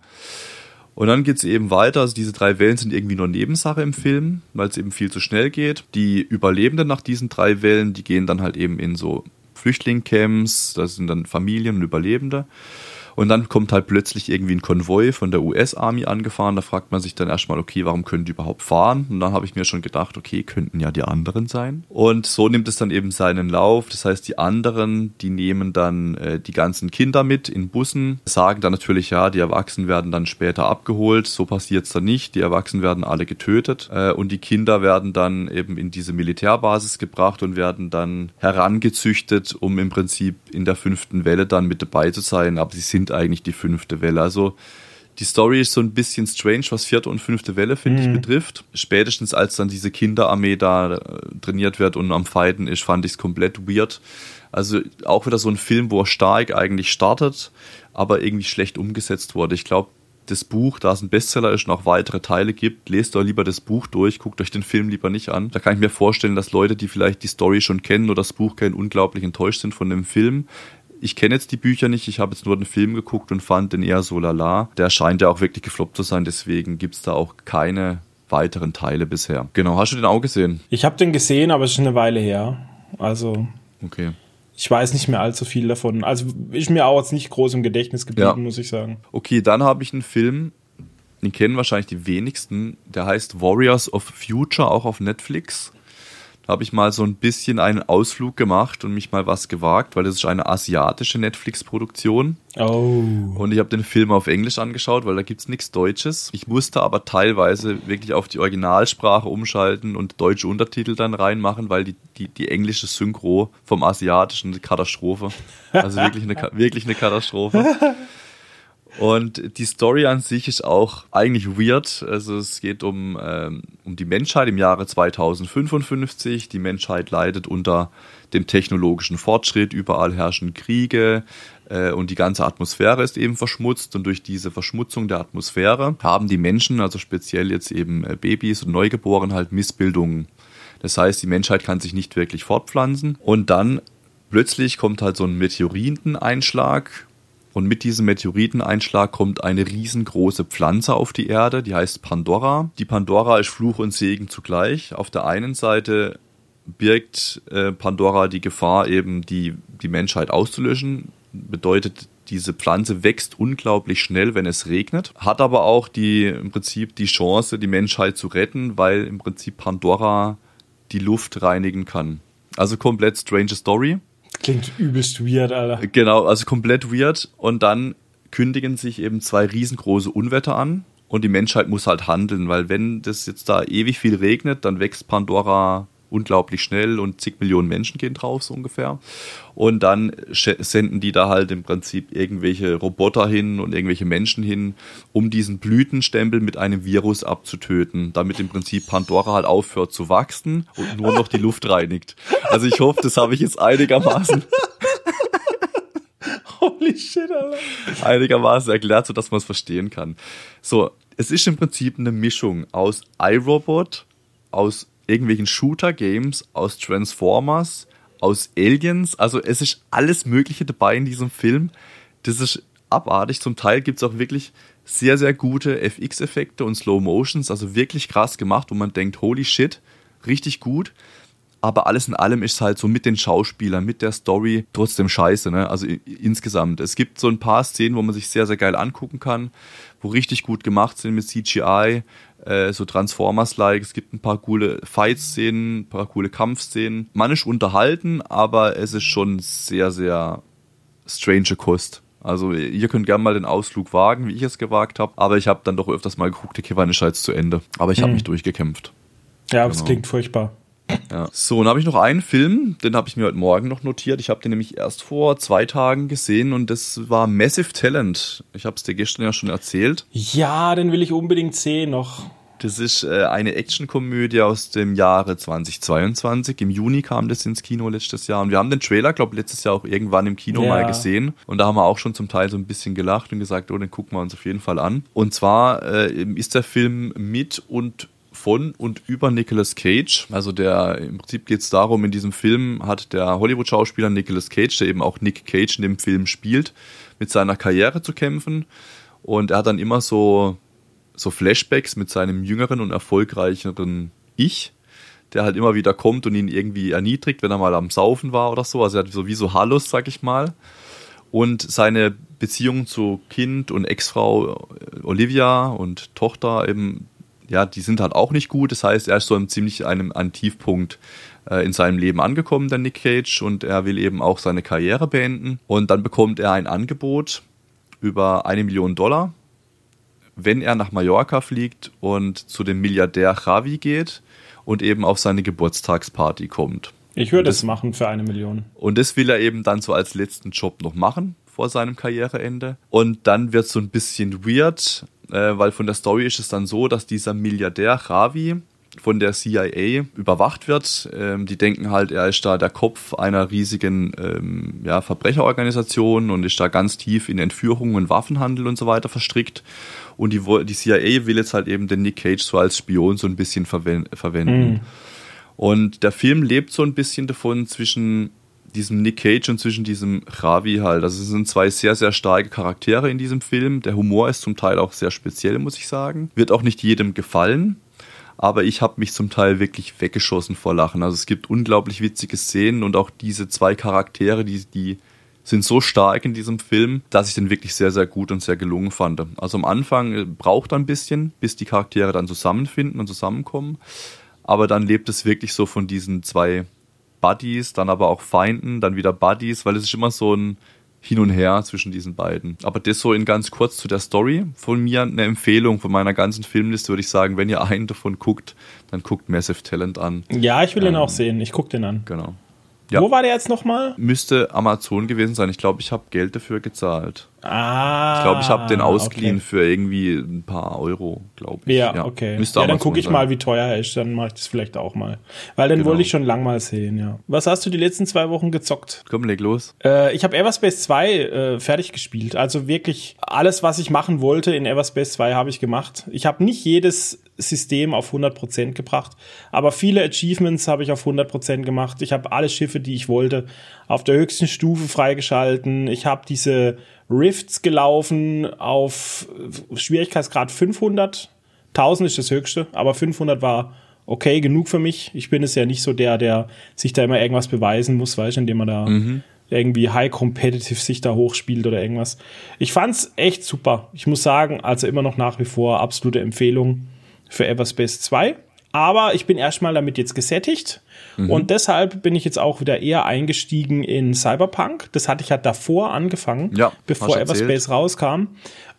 Und dann geht's eben weiter. Also diese drei Wellen sind irgendwie nur Nebensache im Film, weil es eben viel zu schnell geht. Die Überlebenden nach diesen drei Wellen, die gehen dann halt eben in so Flüchtlingscamps, das sind dann Familien und Überlebende. Und dann kommt halt plötzlich irgendwie ein Konvoi von der US-Army angefahren. Da fragt man sich dann erstmal, okay, warum können die überhaupt fahren? Und dann habe ich mir schon gedacht, okay, könnten ja die anderen sein. Und so nimmt es dann eben seinen Lauf. Das heißt, die anderen, die nehmen dann äh, die ganzen Kinder mit in Bussen, sagen dann natürlich, ja, die Erwachsenen werden dann später abgeholt. So passiert es dann nicht. Die Erwachsenen werden alle getötet. Äh, und die Kinder werden dann eben in diese Militärbasis gebracht und werden dann herangezüchtet, um im Prinzip in der fünften Welle dann mit dabei zu sein. Aber sie sind eigentlich die fünfte Welle. Also die Story ist so ein bisschen strange, was vierte und fünfte Welle, finde ich, betrifft. Spätestens als dann diese Kinderarmee da äh, trainiert wird und am Fighten ist, fand ich es komplett weird. Also auch wieder so ein Film, wo er stark eigentlich startet, aber irgendwie schlecht umgesetzt wurde. Ich glaube, das Buch, da es ein Bestseller ist und auch weitere Teile gibt, lest doch lieber das Buch durch, guckt euch den Film lieber nicht an. Da kann ich mir vorstellen, dass Leute, die vielleicht die Story schon kennen oder das Buch kennen, unglaublich enttäuscht sind von dem Film. Ich kenne jetzt die Bücher nicht, ich habe jetzt nur den Film geguckt und fand den eher so lala. Der scheint ja auch wirklich gefloppt zu sein, deswegen gibt es da auch keine weiteren Teile bisher. Genau, hast du den auch gesehen? Ich habe den gesehen, aber es ist schon eine Weile her. Also Okay. ich weiß nicht mehr allzu viel davon. Also ist mir auch jetzt nicht groß im Gedächtnis geblieben, Ja. muss ich sagen. Okay, dann habe ich einen Film, den kennen wahrscheinlich die wenigsten, der heißt Warriors of Future, auch auf Netflix. Habe ich mal so ein bisschen einen Ausflug gemacht und mich mal was gewagt, weil das ist eine asiatische Netflix-Produktion. Oh. Und ich habe den Film auf Englisch angeschaut, weil da gibt es nichts Deutsches. Ich musste aber teilweise wirklich auf die Originalsprache umschalten und deutsche Untertitel dann reinmachen, weil die, die, die englische Synchro vom asiatischen eine Katastrophe. Also wirklich eine, wirklich eine Katastrophe. Und die Story an sich ist auch eigentlich weird. Also es geht um, ähm, um die Menschheit im Jahre 2055. Die Menschheit leidet unter dem technologischen Fortschritt. Überall herrschen Kriege äh, und die ganze Atmosphäre ist eben verschmutzt. Und durch diese Verschmutzung der Atmosphäre haben die Menschen, also speziell jetzt eben äh, Babys und Neugeborene, halt Missbildungen. Das heißt, die Menschheit kann sich nicht wirklich fortpflanzen. Und dann plötzlich kommt halt so ein Meteoriteneinschlag und mit diesem Meteoriteneinschlag kommt eine riesengroße Pflanze auf die Erde, die heißt Pandora. Die Pandora ist Fluch und Segen zugleich. Auf der einen Seite birgt äh, Pandora die Gefahr, eben die, die Menschheit auszulöschen. Bedeutet, diese Pflanze wächst unglaublich schnell, wenn es regnet, hat aber auch die, im Prinzip die Chance, die Menschheit zu retten, weil im Prinzip Pandora die Luft reinigen kann. Also komplett strange Story. Klingt übelst weird, Alter. Genau, also komplett weird. Und dann kündigen sich eben zwei riesengroße Unwetter an und die Menschheit muss halt handeln, weil wenn das jetzt da ewig viel regnet, dann wächst Pandora unglaublich schnell und zig Millionen Menschen gehen drauf, so ungefähr. Und dann senden die da halt im Prinzip irgendwelche Roboter hin und irgendwelche Menschen hin, um diesen Blütenstempel mit einem Virus abzutöten, damit im Prinzip Pandora halt aufhört zu wachsen und nur noch die Luft reinigt. Also ich hoffe, das habe ich jetzt einigermaßen Holy shit, Alter. einigermaßen erklärt, sodass man es verstehen kann. So, es ist im Prinzip eine Mischung aus iRobot, aus irgendwelchen Shooter-Games, aus Transformers, aus Aliens. Also es ist alles Mögliche dabei in diesem Film. Das ist abartig. Zum Teil gibt es auch wirklich sehr, sehr gute FX-Effekte und Slow Motions. Also wirklich krass gemacht, wo man denkt, holy shit, richtig gut. Aber alles in allem ist es halt so mit den Schauspielern, mit der Story trotzdem scheiße, ne? Also insgesamt. Es gibt so ein paar Szenen, wo man sich sehr, sehr geil angucken kann, wo richtig gut gemacht sind mit CGI, äh, so Transformers-like. Es gibt ein paar coole Fight-Szenen, ein paar coole Kampfszenen. Man ist unterhalten, aber es ist schon sehr, sehr strange Kost. Also ihr könnt gerne mal den Ausflug wagen, wie ich es gewagt habe. Aber ich habe dann doch öfters mal geguckt, okay, wann ist jetzt zu Ende. Aber ich habe hm. mich durchgekämpft. Ja, genau. das klingt furchtbar. Ja. So, dann habe ich noch einen Film, den habe ich mir heute Morgen noch notiert. Ich habe den nämlich erst vor zwei Tagen gesehen und das war Massive Talent. Ich habe es dir gestern ja schon erzählt. Ja, den will ich unbedingt sehen noch. Das ist äh, eine Actionkomödie aus dem Jahre 2022. Im Juni kam das ins Kino letztes Jahr. Und wir haben den Trailer, glaube letztes Jahr auch irgendwann im Kino ja. mal gesehen. Und da haben wir auch schon zum Teil so ein bisschen gelacht und gesagt, oh, den gucken wir uns auf jeden Fall an. Und zwar äh, ist der Film mit und von und über Nicolas Cage. Also der im Prinzip geht es darum, in diesem Film hat der Hollywood-Schauspieler Nicolas Cage, der eben auch Nick Cage in dem Film spielt, mit seiner Karriere zu kämpfen. Und er hat dann immer so, so Flashbacks mit seinem jüngeren und erfolgreicheren Ich, der halt immer wieder kommt und ihn irgendwie erniedrigt, wenn er mal am Saufen war oder so. Also er hat so wie so Hallos, sag ich mal. Und seine Beziehung zu Kind und Ex-Frau Olivia und Tochter eben ja, die sind halt auch nicht gut. Das heißt, er ist so im ziemlich einem, einem Tiefpunkt äh, in seinem Leben angekommen, der Nick Cage, und er will eben auch seine Karriere beenden. Und dann bekommt er ein Angebot über eine Million Dollar, wenn er nach Mallorca fliegt und zu dem Milliardär Javi geht und eben auf seine Geburtstagsparty kommt. Ich würde es machen für eine Million. Und das will er eben dann so als letzten Job noch machen vor seinem Karriereende. Und dann wird es so ein bisschen weird, äh, weil von der Story ist es dann so, dass dieser Milliardär Ravi von der CIA überwacht wird. Ähm, die denken halt, er ist da der Kopf einer riesigen ähm, ja, Verbrecherorganisation und ist da ganz tief in Entführungen, Waffenhandel und so weiter verstrickt. Und die, die CIA will jetzt halt eben den Nick Cage so als Spion so ein bisschen verwenden. Mhm. Und der Film lebt so ein bisschen davon zwischen diesem Nick Cage und zwischen diesem Ravi halt. Also es sind zwei sehr, sehr starke Charaktere in diesem Film. Der Humor ist zum Teil auch sehr speziell, muss ich sagen. Wird auch nicht jedem gefallen. Aber ich habe mich zum Teil wirklich weggeschossen vor Lachen. Also es gibt unglaublich witzige Szenen und auch diese zwei Charaktere, die, die sind so stark in diesem Film, dass ich den wirklich sehr, sehr gut und sehr gelungen fand. Also am Anfang braucht er ein bisschen, bis die Charaktere dann zusammenfinden und zusammenkommen. aber dann lebt es wirklich so von diesen zwei Buddies, dann aber auch Feinden, dann wieder Buddies, weil es ist immer so ein Hin und Her zwischen diesen beiden. Aber das so in ganz kurz zu der Story. Von mir eine Empfehlung von meiner ganzen Filmliste würde ich sagen, wenn ihr einen davon guckt, dann guckt Massive Talent an. Ja, ich will ähm, den auch sehen. Ich gucke den an. Genau. Ja. Wo war der jetzt nochmal? Müsste Amazon gewesen sein. Ich glaube, ich habe Geld dafür gezahlt. Ah. Ich glaube, ich habe den ausgeliehen okay. für irgendwie ein paar Euro, glaube ich. Ja, ja, okay. Müsste ja, dann gucke ich sein. mal, wie teuer er ist. Dann mache ich das vielleicht auch mal. Weil den genau. wollte ich schon lang mal sehen, ja. Was hast du die letzten zwei Wochen gezockt? Komm, leg los. Äh, ich habe Everspace 2 äh, fertig gespielt. Also wirklich alles, was ich machen wollte in Everspace 2 habe ich gemacht. Ich habe nicht jedes System auf 100% gebracht. Aber viele Achievements habe ich auf 100% gemacht. Ich habe alle Schiffe, die ich wollte, auf der höchsten Stufe freigeschalten. Ich habe diese Rifts gelaufen auf Schwierigkeitsgrad 500. 1000 ist das höchste, aber 500 war okay genug für mich. Ich bin es ja nicht so der, der sich da immer irgendwas beweisen muss, weißt du, indem man da mhm. irgendwie high competitive sich da hochspielt oder irgendwas. Ich fand's echt super. Ich muss sagen, also immer noch nach wie vor absolute Empfehlung für Everspace 2. Aber ich bin erstmal damit jetzt gesättigt. Mhm. Und deshalb bin ich jetzt auch wieder eher eingestiegen in Cyberpunk. Das hatte ich ja davor angefangen, ja, bevor Everspace rauskam.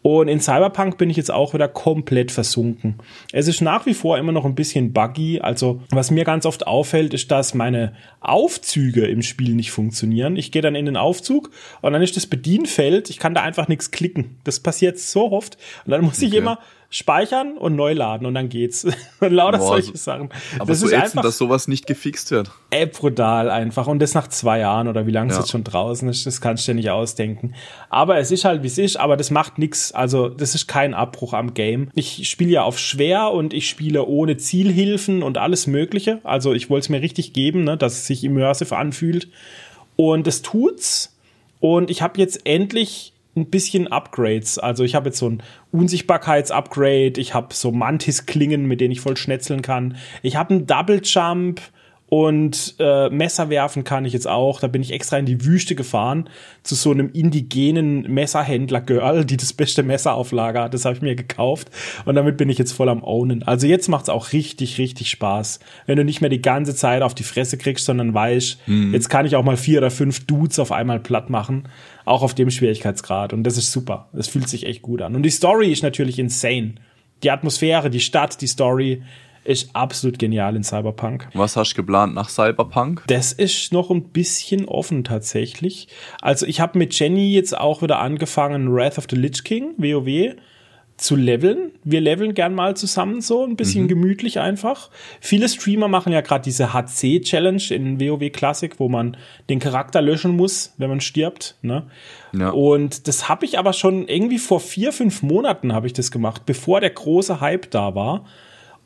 Und in Cyberpunk bin ich jetzt auch wieder komplett versunken. Es ist nach wie vor immer noch ein bisschen buggy. Also was mir ganz oft auffällt, ist, dass meine Aufzüge im Spiel nicht funktionieren. Ich gehe dann in den Aufzug und dann ist das Bedienfeld, ich kann da einfach nichts klicken. Das passiert so oft. Und dann muss okay. ich immer speichern und neu laden und dann geht's. und lauter Boah, solche Sachen. Aber das so ist ätzend, einfach, dass sowas nicht gefixt wird. Ey, brutal einfach. Und das nach zwei Jahren oder wie lange ja. es jetzt schon draußen ist, das kannst du dir nicht ausdenken. Aber es ist halt, wie es ist, aber das macht nichts. Also, das ist kein Abbruch am Game. Ich spiele ja auf schwer und ich spiele ohne Zielhilfen und alles Mögliche. Also, ich wollte es mir richtig geben, ne, dass es sich immersive anfühlt. Und es tut's. Und ich habe jetzt endlich ein bisschen Upgrades. Also ich habe jetzt so ein Unsichtbarkeits-Upgrade, ich habe so Mantis-Klingen, mit denen ich voll schnetzeln kann. Ich habe einen Double Jump und äh, Messer werfen kann ich jetzt auch. Da bin ich extra in die Wüste gefahren zu so einem indigenen Messerhändler-Girl, die das beste Messer auf Lager hat. Das habe ich mir gekauft und damit bin ich jetzt voll am Ownen. Also jetzt macht's auch richtig, richtig Spaß. Wenn du nicht mehr die ganze Zeit auf die Fresse kriegst, sondern weißt, mhm. jetzt kann ich auch mal vier oder fünf Dudes auf einmal platt machen. Auch auf dem Schwierigkeitsgrad. Und das ist super. Das fühlt sich echt gut an. Und die Story ist natürlich insane. Die Atmosphäre, die Stadt, die Story ist absolut genial in Cyberpunk. Was hast du geplant nach Cyberpunk? Das ist noch ein bisschen offen tatsächlich. Also ich habe mit Jenny jetzt auch wieder angefangen, Wrath of the Lich King, WoW, zu leveln. Wir leveln gern mal zusammen so, ein bisschen mhm. gemütlich einfach. Viele Streamer machen ja gerade diese HC-Challenge in WoW Classic, wo man den Charakter löschen muss, wenn man stirbt. Ne? Ja. Und das habe ich aber schon irgendwie vor vier, fünf Monaten habe ich das gemacht, bevor der große Hype da war.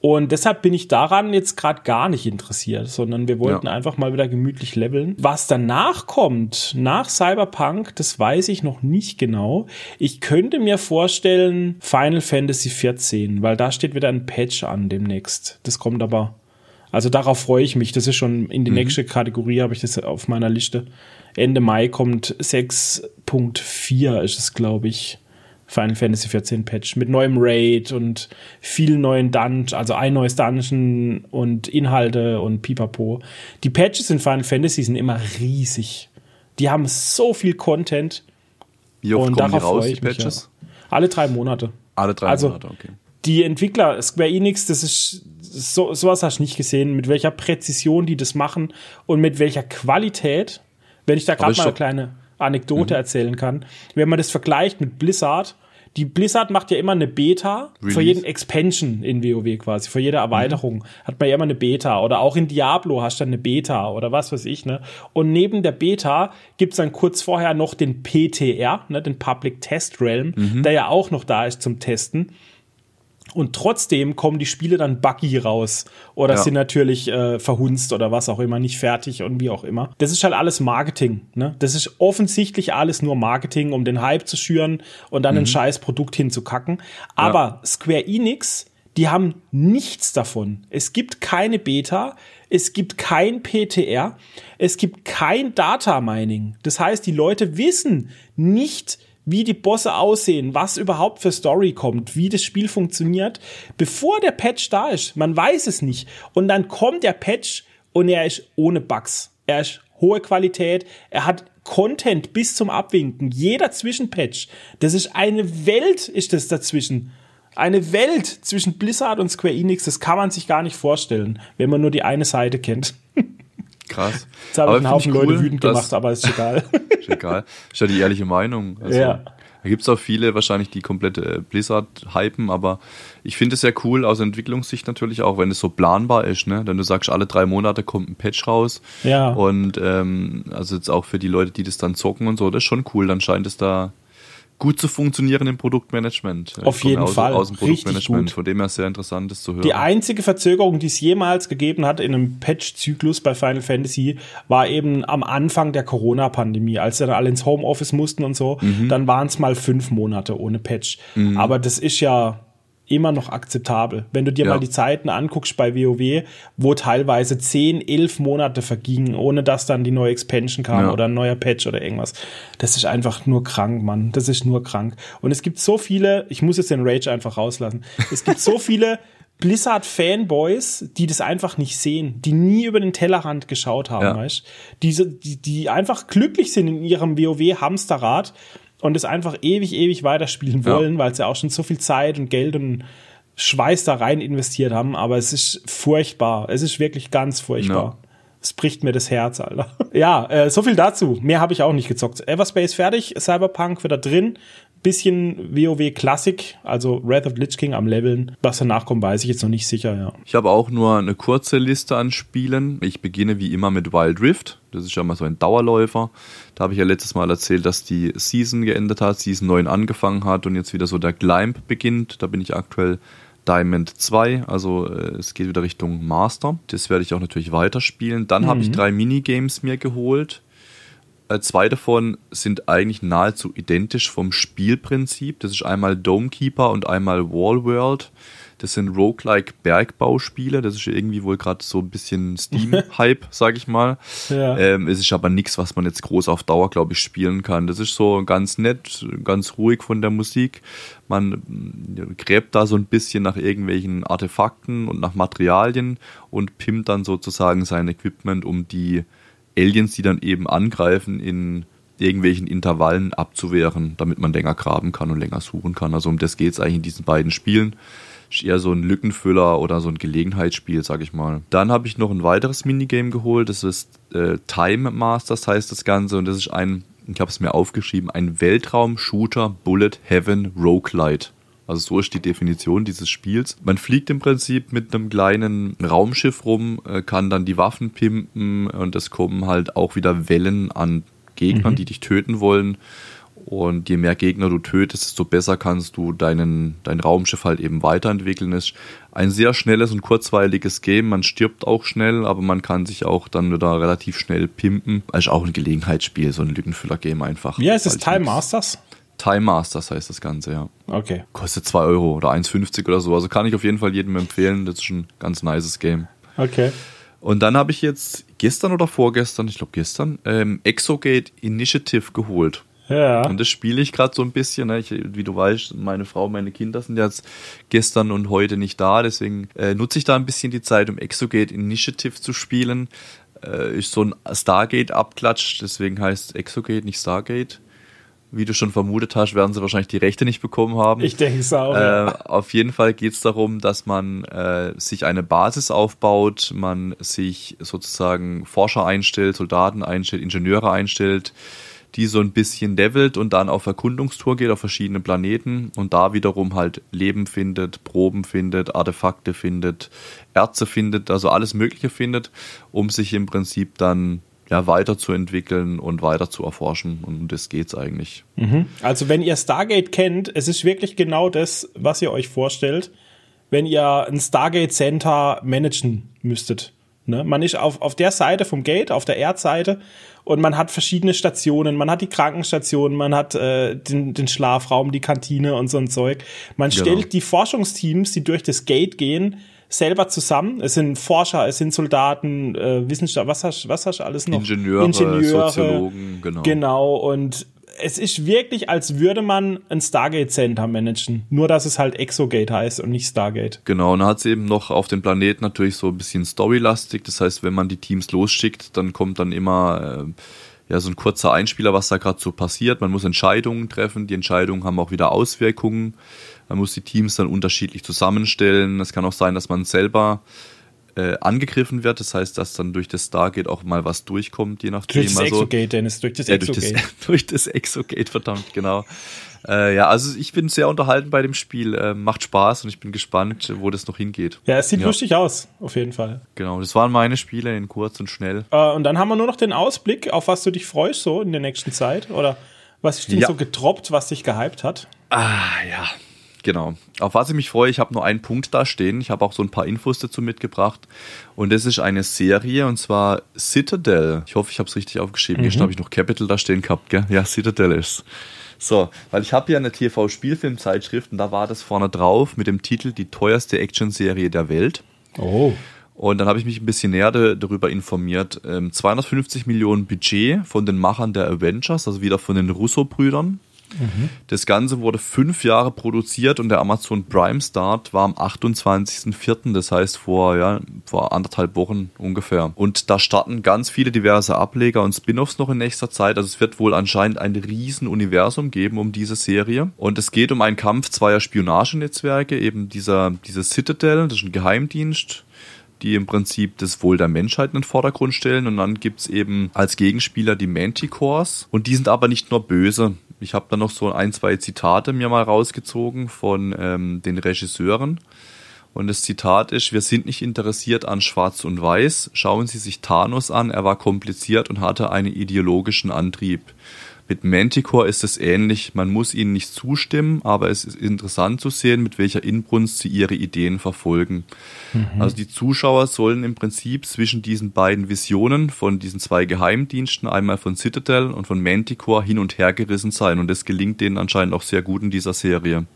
Und deshalb bin ich daran jetzt gerade gar nicht interessiert, sondern wir wollten ja. einfach mal wieder gemütlich leveln. Was danach kommt, nach Cyberpunk, das weiß ich noch nicht genau. Ich könnte mir vorstellen Final Fantasy 14, weil da steht wieder ein Patch an demnächst. Das kommt aber also darauf freue ich mich. Das ist schon in die mhm. nächste Kategorie, habe ich das auf meiner Liste. Ende Mai kommt 6.4 ist es, glaube ich. Final Fantasy 14 Patch mit neuem Raid und vielen neuen Dungeons, also ein neues Dungeon und Inhalte und Pipapo. Die Patches in Final Fantasy sind immer riesig. Die haben so viel Content. Wie oft und kommen darauf die raus, die Patches? Mich, ja. Alle drei Monate. Alle drei also, Monate, okay. Die Entwickler, Square Enix, das ist so, sowas hast du nicht gesehen, mit welcher Präzision die das machen und mit welcher Qualität. Wenn ich da gerade mal eine kleine Anekdote mhm. erzählen kann. Wenn man das vergleicht mit Blizzard, die Blizzard macht ja immer eine Beta Release. für jeden Expansion in WoW quasi, für jede Erweiterung mhm. hat man ja immer eine Beta oder auch in Diablo hast du dann eine Beta oder was weiß ich, ne? Und neben der Beta gibt's dann kurz vorher noch den PTR, ne, den Public Test Realm, mhm. der ja auch noch da ist zum Testen und trotzdem kommen die Spiele dann buggy raus oder ja. sind natürlich äh, verhunzt oder was auch immer, nicht fertig und wie auch immer. Das ist halt alles Marketing. Ne? Das ist offensichtlich alles nur Marketing, um den Hype zu schüren und dann mhm. ein scheiß Produkt hinzukacken. Aber ja. Square Enix, die haben nichts davon. Es gibt keine Beta, es gibt kein PTR, es gibt kein Data Mining. Das heißt, die Leute wissen nicht, wie die Bosse aussehen, was überhaupt für Story kommt, wie das Spiel funktioniert, bevor der Patch da ist. Man weiß es nicht. Und dann kommt der Patch und er ist ohne Bugs. Er ist hohe Qualität. Er hat Content bis zum Abwinken. Jeder Zwischenpatch. Das ist eine Welt, ist das dazwischen. Eine Welt zwischen Blizzard und Square Enix. Das kann man sich gar nicht vorstellen, wenn man nur die eine Seite kennt. Krass. Jetzt habe ich einen Haufen cool, Leute wütend gemacht, aber ist egal. ist egal. Ist ja die ehrliche Meinung. Also, ja. Da gibt es auch viele wahrscheinlich, die komplette äh, Blizzard hypen, aber ich finde es sehr cool aus Entwicklungssicht natürlich auch, wenn es so planbar ist, ne? Wenn du sagst, alle drei Monate kommt ein Patch raus. Ja. Und ähm, also jetzt auch für die Leute, die das dann zocken und so, das ist schon cool. Dann scheint es da gut zu funktionieren im Produktmanagement. Auf jeden aus, Fall. Aus dem Produktmanagement, von dem her sehr interessant ist zu hören. Die einzige Verzögerung, die es jemals gegeben hat in einem Patch-Zyklus bei Final Fantasy, war eben am Anfang der Corona-Pandemie, als dann alle ins Homeoffice mussten und so. Mhm. Dann waren es mal fünf Monate ohne Patch. Mhm. Aber das ist ja immer noch akzeptabel. Wenn du dir ja. mal die Zeiten anguckst bei WoW, wo teilweise 10, 11 Monate vergingen, ohne dass dann die neue Expansion kam ja. oder ein neuer Patch oder irgendwas. Das ist einfach nur krank, Mann. Das ist nur krank. Und es gibt so viele, ich muss jetzt den Rage einfach rauslassen. Es gibt so viele Blizzard-Fanboys, die das einfach nicht sehen, die nie über den Tellerrand geschaut haben, ja. weißt Diese, die, die einfach glücklich sind in ihrem WoW-Hamsterrad und es einfach ewig, ewig weiterspielen wollen, ja. weil sie auch schon so viel Zeit und Geld und Schweiß da rein investiert haben. Aber es ist furchtbar. Es ist wirklich ganz furchtbar. Ja. Es bricht mir das Herz, Alter. ja, äh, so viel dazu. Mehr habe ich auch nicht gezockt. Everspace fertig, Cyberpunk wieder drin. Bisschen WoW Classic, also Wrath of Lich King am Leveln. Was danach kommt, weiß ich jetzt noch nicht sicher, ja. Ich habe auch nur eine kurze Liste an Spielen. Ich beginne wie immer mit Wild Rift. Das ist ja mal so ein Dauerläufer. Da habe ich ja letztes Mal erzählt, dass die Season geendet hat, Season 9 angefangen hat und jetzt wieder so der Climb beginnt. Da bin ich aktuell Diamond 2, also äh, es geht wieder Richtung Master. Das werde ich auch natürlich weiterspielen. Dann mhm. habe ich drei Minigames mir geholt. Äh, zwei davon sind eigentlich nahezu identisch vom Spielprinzip. Das ist einmal Domekeeper und einmal Wall World. Das sind roguelike Bergbauspiele. Das ist irgendwie wohl gerade so ein bisschen Steam-Hype, sag ich mal. Ja. Ähm, es ist aber nichts, was man jetzt groß auf Dauer, glaube ich, spielen kann. Das ist so ganz nett, ganz ruhig von der Musik. Man gräbt da so ein bisschen nach irgendwelchen Artefakten und nach Materialien und pimmt dann sozusagen sein Equipment, um die Aliens, die dann eben angreifen, in irgendwelchen Intervallen abzuwehren, damit man länger graben kann und länger suchen kann. Also um das geht es eigentlich in diesen beiden Spielen. Ist eher so ein Lückenfüller oder so ein Gelegenheitsspiel, sag ich mal. Dann habe ich noch ein weiteres Minigame geholt. Das ist äh, Time Masters heißt das Ganze und das ist ein, ich habe es mir aufgeschrieben, ein Weltraum-Shooter Bullet Heaven Roguelite. Also so ist die Definition dieses Spiels. Man fliegt im Prinzip mit einem kleinen Raumschiff rum, äh, kann dann die Waffen pimpen und es kommen halt auch wieder Wellen an Gegnern, mhm. die dich töten wollen. Und je mehr Gegner du tötest, desto besser kannst du deinen, dein Raumschiff halt eben weiterentwickeln. Es ist ein sehr schnelles und kurzweiliges Game. Man stirbt auch schnell, aber man kann sich auch dann wieder relativ schnell pimpen. Ist auch ein Gelegenheitsspiel, so ein Lückenfüller-Game einfach. Heißt es? Time Masters? Time Masters heißt das Ganze, ja. Okay. Kostet 2 Euro oder 1,50 oder so. Also kann ich auf jeden Fall jedem empfehlen. Das ist ein ganz nices Game. Okay. Und dann habe ich jetzt gestern oder vorgestern, ich glaube gestern, ähm, Exogate Initiative geholt. Ja. Und das spiele ich gerade so ein bisschen. Ne? Ich, wie du weißt, meine Frau, meine Kinder sind jetzt gestern und heute nicht da. Deswegen äh, nutze ich da ein bisschen die Zeit, um Exogate Initiative zu spielen. Äh, ist so ein Stargate-Abklatsch, deswegen heißt Exogate nicht Stargate wie du schon vermutet hast, werden sie wahrscheinlich die Rechte nicht bekommen haben. Ich denke es auch. Äh, ja. Auf jeden Fall geht es darum, dass man äh, sich eine Basis aufbaut, man sich sozusagen Forscher einstellt, Soldaten einstellt, Ingenieure einstellt, die so ein bisschen levelt und dann auf Erkundungstour geht auf verschiedene Planeten und da wiederum halt Leben findet, Proben findet, Artefakte findet, Erze findet, also alles Mögliche findet, um sich im Prinzip dann ja, weiterzuentwickeln und weiter zu erforschen. Und um das geht's eigentlich. Mhm. Also wenn ihr Stargate kennt, es ist wirklich genau das, was ihr euch vorstellt, wenn ihr ein Stargate Center managen müsstet. Ne? Man ist auf, auf der Seite vom Gate, auf der Erdseite und man hat verschiedene Stationen. Man hat die Krankenstation, man hat äh, den, den Schlafraum, die Kantine und so ein Zeug. Man genau. stellt die Forschungsteams, die durch das Gate gehen, selber zusammen. Es sind Forscher, es sind Soldaten, äh, Wissenschaftler, was hast, was hast du alles noch? Ingenieure, Ingenieure, Soziologen, genau. Genau, und es ist wirklich, als würde man ein Stargate Center managen. Nur, dass es halt Exogate heißt und nicht Stargate. Genau, und dann hat es eben noch auf den Planeten natürlich so ein bisschen storylastig. Das heißt, wenn man die Teams losschickt, dann kommt dann immer äh, ja so ein kurzer Einspieler, was da gerade so passiert. Man muss Entscheidungen treffen. Die Entscheidungen haben auch wieder Auswirkungen. Man muss die Teams dann unterschiedlich zusammenstellen. Es kann auch sein, dass man selber äh, angegriffen wird. Das heißt, dass dann durch das Stargate auch mal was durchkommt, je nachdem. Durch das also, Exogate, Dennis, durch das Exogate. Durch, das, durch das Exogate, verdammt, genau. Äh, ja, also ich bin sehr unterhalten bei dem Spiel. Äh, macht Spaß und ich bin gespannt, wo das noch hingeht. Ja, es sieht ja. lustig aus, auf jeden Fall. Genau, das waren meine Spiele in kurz und schnell. Äh, und dann haben wir nur noch den Ausblick, auf was du dich freust, so in der nächsten Zeit. Oder was ist denn ja. so getroppt, was dich gehypt hat? Ah, ja. Genau. Auf was ich mich freue, ich habe nur einen Punkt da stehen. Ich habe auch so ein paar Infos dazu mitgebracht. Und das ist eine Serie und zwar Citadel. Ich hoffe, ich habe es richtig aufgeschrieben. Mhm. Hier habe ich noch Capital da stehen gehabt, gell? Ja, Citadel ist. So, weil ich habe hier eine TV-Spielfilmzeitschrift und da war das vorne drauf mit dem Titel Die teuerste Action-Serie der Welt. Oh. Und dann habe ich mich ein bisschen näher darüber informiert. 250 ähm, Millionen Budget von den Machern der Avengers, also wieder von den Russo-Brüdern. Das Ganze wurde fünf Jahre produziert und der Amazon Prime Start war am 28.04., das heißt vor, ja, vor anderthalb Wochen ungefähr. Und da starten ganz viele diverse Ableger und Spin-offs noch in nächster Zeit. Also es wird wohl anscheinend ein Riesenuniversum geben um diese Serie. Und es geht um einen Kampf zweier Spionagenetzwerke, eben dieser, dieser Citadel, das ist ein Geheimdienst, die im Prinzip das Wohl der Menschheit in den Vordergrund stellen. Und dann gibt's eben als Gegenspieler die Manticores. Und die sind aber nicht nur böse. Ich habe da noch so ein, zwei Zitate mir mal rausgezogen von ähm, den Regisseuren. Und das Zitat ist, wir sind nicht interessiert an Schwarz und Weiß. Schauen Sie sich Thanos an, er war kompliziert und hatte einen ideologischen Antrieb. Mit Manticore ist es ähnlich. Man muss ihnen nicht zustimmen, aber es ist interessant zu sehen, mit welcher Inbrunst sie ihre Ideen verfolgen. Mhm. Also die Zuschauer sollen im Prinzip zwischen diesen beiden Visionen von diesen zwei Geheimdiensten, einmal von Citadel und von Manticore, hin und her gerissen sein. Und das gelingt denen anscheinend auch sehr gut in dieser Serie.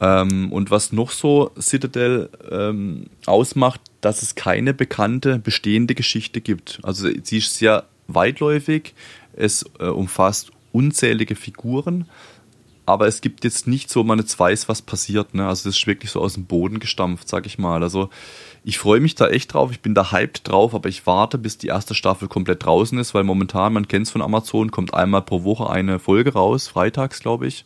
Ähm, und was noch so Citadel ähm, ausmacht, dass es keine bekannte bestehende Geschichte gibt. Also sie ist sehr weitläufig, es äh, umfasst unzählige Figuren, aber es gibt jetzt nicht so, man jetzt weiß, was passiert. Ne? Also das ist wirklich so aus dem Boden gestampft, sag ich mal. Also ich freue mich da echt drauf, ich bin da hyped drauf, aber ich warte, bis die erste Staffel komplett draußen ist, weil momentan, man kennt es von Amazon, kommt einmal pro Woche eine Folge raus, freitags, glaube ich.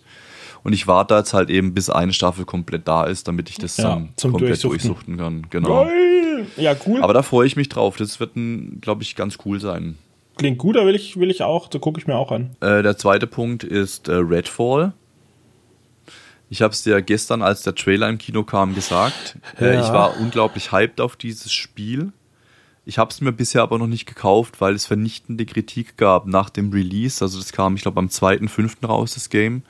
Und ich warte jetzt halt eben, bis eine Staffel komplett da ist, damit ich das ja, dann komplett durchsuchten. durchsuchten kann. Genau. Geil. Ja, cool. Aber da freue ich mich drauf. Das wird, glaube ich, ganz cool sein. Klingt gut, da will ich, will ich auch, da gucke ich mir auch an. Äh, der zweite Punkt ist äh, Redfall. Ich habe es dir gestern, als der Trailer im Kino kam, gesagt. Äh, ja. ich war unglaublich hyped auf dieses Spiel. Ich habe es mir bisher aber noch nicht gekauft, weil es vernichtende Kritik gab nach dem Release. Also das kam, ich glaube, am 2.5. raus, das Game.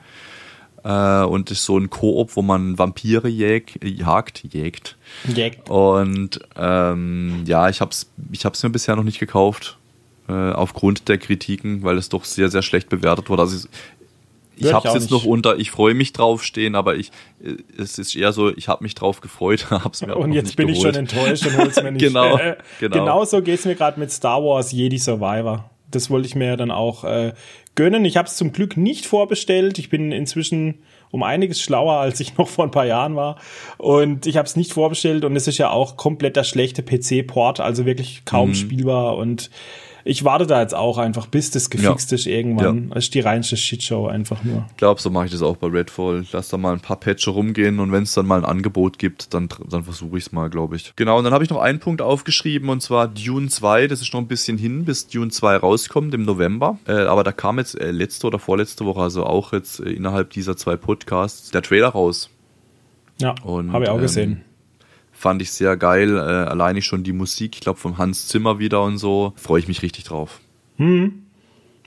Äh, und ist so ein Koop, wo man Vampire jäg, jagt, jägt. Jägt. Und ähm, ja, ich habe es ich hab's mir bisher noch nicht gekauft äh, aufgrund der Kritiken, weil es doch sehr, sehr schlecht bewertet wurde. Also ich, habe es jetzt nicht. noch unter, ich freue mich drauf stehen, aber ich, äh, es ist eher so, ich habe mich drauf gefreut, hab's mir Und jetzt bin geholt. ich schon enttäuscht und hol's mir nicht. genau, äh, genau. Genauso geht's mir gerade mit Star Wars Jedi Survivor. Das wollte ich mir ja dann auch äh, gönnen. Ich habe es zum Glück nicht vorbestellt. Ich bin inzwischen um einiges schlauer, als ich noch vor ein paar Jahren war. Und ich habe es nicht vorbestellt und es ist ja auch komplett der schlechte PC-Port, also wirklich kaum mhm. spielbar und ich warte da jetzt auch einfach, bis das gefixt ja. ist irgendwann. Ja. Das ist die reinste Shitshow einfach nur. Ich glaube, so mache ich das auch bei Redfall. Lass da mal ein paar Patcher rumgehen und wenn es dann mal ein Angebot gibt, dann, dann versuche ich es mal, glaube ich. Genau, und dann habe ich noch einen Punkt aufgeschrieben und zwar Dune 2. Das ist noch ein bisschen hin, bis Dune 2 rauskommt im November. Äh, aber da kam jetzt äh, letzte oder vorletzte Woche, also auch jetzt äh, innerhalb dieser zwei Podcasts, der Trailer raus. Ja, habe ich auch ähm, gesehen fand ich sehr geil. Äh, alleine schon die Musik, ich glaube, vom Hans Zimmer wieder und so. Freue ich mich richtig drauf. Hm.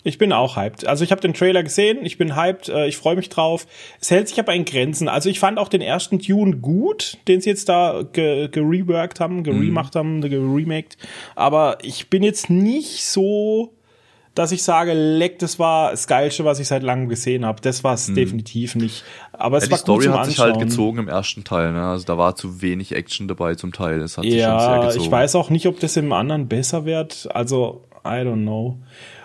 Ich bin auch hyped. Also ich habe den Trailer gesehen, ich bin hyped, äh, ich freue mich drauf. Es hält sich aber in Grenzen. Also ich fand auch den ersten Tune gut, den sie jetzt da gereworked haben, geremacht mhm. haben, geremaked. Aber ich bin jetzt nicht so dass ich sage, leck, das war das Geilste, was ich seit langem gesehen habe. Das war es hm. definitiv nicht. Aber es ja, war die Story gut hat sich halt gezogen im ersten Teil. Ne? Also da war zu wenig Action dabei zum Teil. Das hat sich ja, schon sehr gezogen. ich weiß auch nicht, ob das im anderen besser wird. Also I don't know.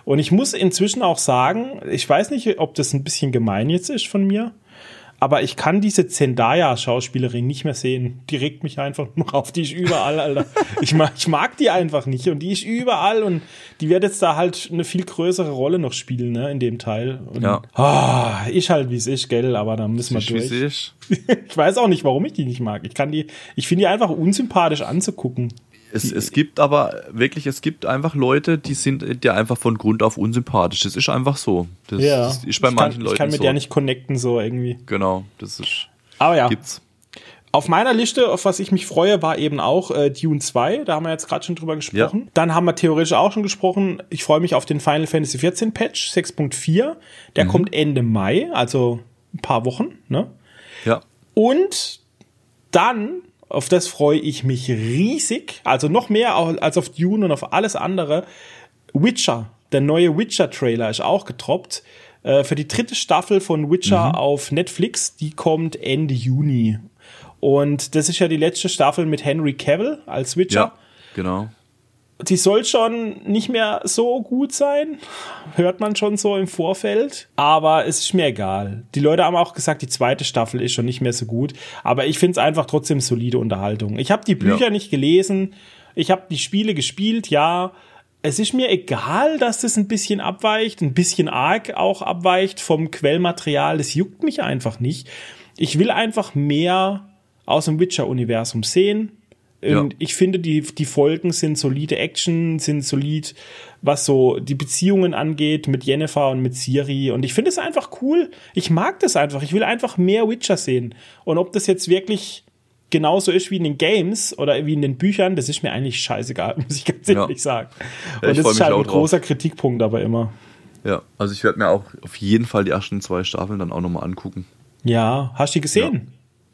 Und ich muss inzwischen auch sagen, ich weiß nicht, ob das ein bisschen gemein jetzt ist von mir, aber ich kann diese Zendaya-Schauspielerin nicht mehr sehen. Die regt mich einfach nur auf. Die ist überall, Alter. Ich mag, ich mag die einfach nicht und die ist überall und die wird jetzt da halt eine viel größere Rolle noch spielen, ne, in dem Teil. Und, Ja. Ah, ist halt wie es ist, gell, aber da müssen wir wie durch. ist. Ich weiß auch nicht, warum ich die nicht mag. Ich kann die, ich finde die einfach unsympathisch anzugucken. Es, es gibt aber wirklich, es gibt einfach Leute, die sind dir einfach von Grund auf unsympathisch. Das ist einfach so. Das, Ja. das ist bei ich manchen kann, Leuten Ich kann mit so. der nicht connecten, so irgendwie. Genau, das ist, Aber ja. gibt's. Auf meiner Liste, auf was ich mich freue, war eben auch äh, Dune 2. Da haben wir jetzt gerade schon drüber gesprochen. Ja. Dann haben wir theoretisch auch schon gesprochen. Ich freue mich auf den Final Fantasy 14 Patch 6.4. Der kommt Ende Mai, also ein paar Wochen. Ne? Ja. Und dann, auf das freue ich mich riesig, also noch mehr als auf Dune und auf alles andere. Witcher, der neue Witcher-Trailer ist auch getroppt. Äh, für die dritte Staffel von Witcher auf Netflix, die kommt Ende Juni. Und das ist ja die letzte Staffel mit Henry Cavill als Witcher Ja, genau. Die soll schon nicht mehr so gut sein, hört man schon so im Vorfeld, aber es ist mir egal. Die Leute haben auch gesagt, die zweite Staffel ist schon nicht mehr so gut, aber ich finde es einfach trotzdem solide Unterhaltung. Ich habe die Bücher Ja. nicht gelesen, ich habe die Spiele gespielt, ja. Es ist mir egal, dass das ein bisschen abweicht, ein bisschen arg auch abweicht vom Quellmaterial. Das juckt mich einfach nicht. Ich will einfach mehr aus dem Witcher-Universum sehen. Ja. Und ich finde, die, die Folgen sind solide Action, sind solid, was so die Beziehungen angeht mit Jennifer und mit Siri. Und ich finde es einfach cool. Ich mag das einfach. Ich will einfach mehr Witcher sehen. Und ob das jetzt wirklich genauso ist wie in den Games oder wie in den Büchern, das ist mir eigentlich scheißegal, muss ich ganz Ja. ehrlich sagen. Ja, Und ich das ist halt ein drauf. großer Kritikpunkt aber immer. Ja, also ich werde mir auch auf jeden Fall die ersten zwei Staffeln dann auch nochmal angucken. Ja, hast du die gesehen? Ja,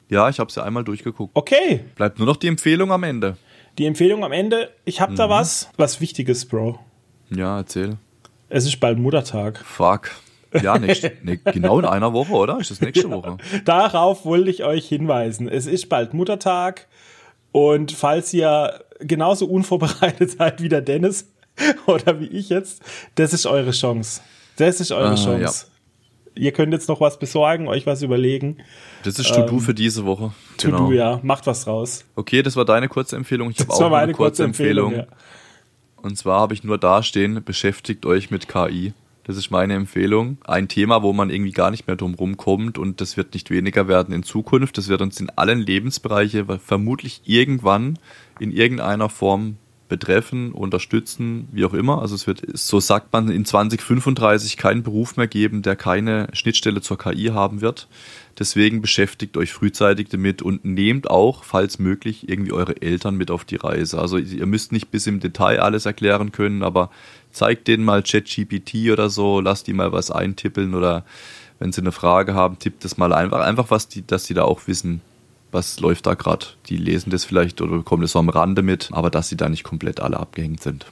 ich habe sie einmal durchgeguckt. Okay. Bleibt nur noch die Empfehlung am Ende. Die Empfehlung am Ende. Ich habe Mhm. da was, was Wichtiges, Bro. Ja, erzähl. Es ist bald Muttertag. Fuck. Ja, nächste, ne, genau in einer Woche, oder? Ist das nächste Woche? Darauf wollte ich euch hinweisen. Es ist bald Muttertag und falls ihr genauso unvorbereitet seid wie der Dennis oder wie ich jetzt, das ist eure Chance. Das ist eure Ah, Chance. Ihr könnt jetzt noch was besorgen, euch was überlegen. Das ist To-Do für diese Woche. To do, ja. Macht was draus. Okay, das war deine kurze Empfehlung. Ich habe auch war noch meine eine kurze Empfehlung. ja. Und zwar habe ich nur da stehen, beschäftigt euch mit KI. Das ist meine Empfehlung. Ein Thema, wo man irgendwie gar nicht mehr drum rumkommt und das wird nicht weniger werden in Zukunft. Das wird uns in allen Lebensbereiche vermutlich irgendwann in irgendeiner Form betreffen, unterstützen, wie auch immer. Also es wird, so sagt man, in 2035 keinen Beruf mehr geben, der keine Schnittstelle zur KI haben wird. Deswegen beschäftigt euch frühzeitig damit und nehmt auch, falls möglich, irgendwie eure Eltern mit auf die Reise. Also ihr müsst nicht bis im Detail alles erklären können, aber zeigt denen mal ChatGPT oder so, lasst die mal was eintippeln oder wenn sie eine Frage haben, tippt das mal einfach, einfach was die, dass die da auch wissen, was läuft da gerade. Die lesen das vielleicht oder bekommen das so am Rande mit, aber dass sie da nicht komplett alle abgehängt sind.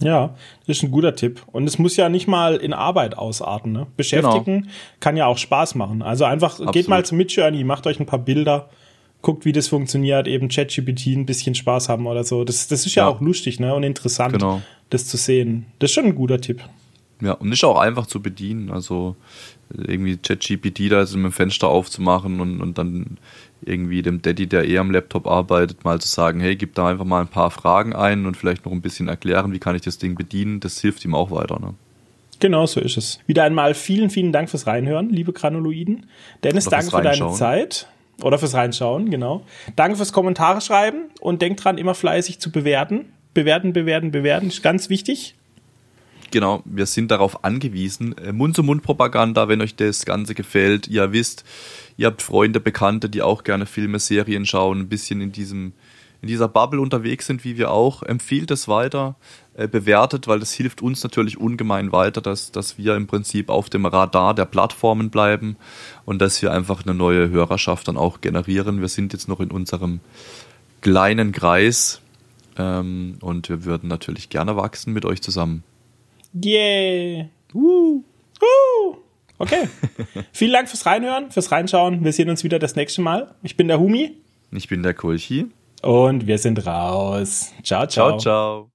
Ja, das ist ein guter Tipp. Und es muss ja nicht mal in Arbeit ausarten. Ne? Beschäftigen kann ja auch Spaß machen. Also einfach geht Absolut. mal zum Midjourney, macht euch ein paar Bilder, guckt, wie das funktioniert, eben ChatGPT ein bisschen Spaß haben oder so. Das, das ist ja, Ja. auch lustig ne? und interessant, Genau. das zu sehen. Das ist schon ein guter Tipp. Ja, und ist auch einfach zu bedienen. Also irgendwie ChatGPT da jetzt mit dem Fenster aufzumachen und, und dann irgendwie dem Daddy, der eh am Laptop arbeitet, mal zu sagen, hey, gib da einfach mal ein paar Fragen ein und vielleicht noch ein bisschen erklären, wie kann ich das Ding bedienen. Das hilft ihm auch weiter. Ne? Genau so ist es. Wieder einmal vielen, vielen Dank fürs Reinhören, liebe Granuloiden. Dennis, Oder danke für deine. Zeit. Oder fürs Reinschauen, genau. Danke fürs Kommentare schreiben und denkt dran, immer fleißig zu bewerten. Bewerten, bewerten, bewerten, ist ganz wichtig. Genau, wir sind darauf angewiesen. Äh, Mund-zu-Mund-Propaganda, wenn euch das Ganze gefällt. Ihr wisst, ihr habt Freunde, Bekannte, die auch gerne Filme, Serien schauen, ein bisschen in diesem in dieser Bubble unterwegs sind, wie wir auch. Empfiehlt es weiter, äh, bewertet, weil das hilft uns natürlich ungemein weiter, dass, dass wir im Prinzip auf dem Radar der Plattformen bleiben und dass wir einfach eine neue Hörerschaft dann auch generieren. Wir sind jetzt noch in unserem kleinen Kreis ähm, und wir würden natürlich gerne wachsen mit euch zusammen. Yeah. Uh. Uh. Okay. Vielen Dank fürs Reinhören, fürs Reinschauen. Wir sehen uns wieder das nächste Mal. Ich bin der Humi Ich bin der Kulchi. und wir sind raus. Ciao, ciao. Ciao, ciao.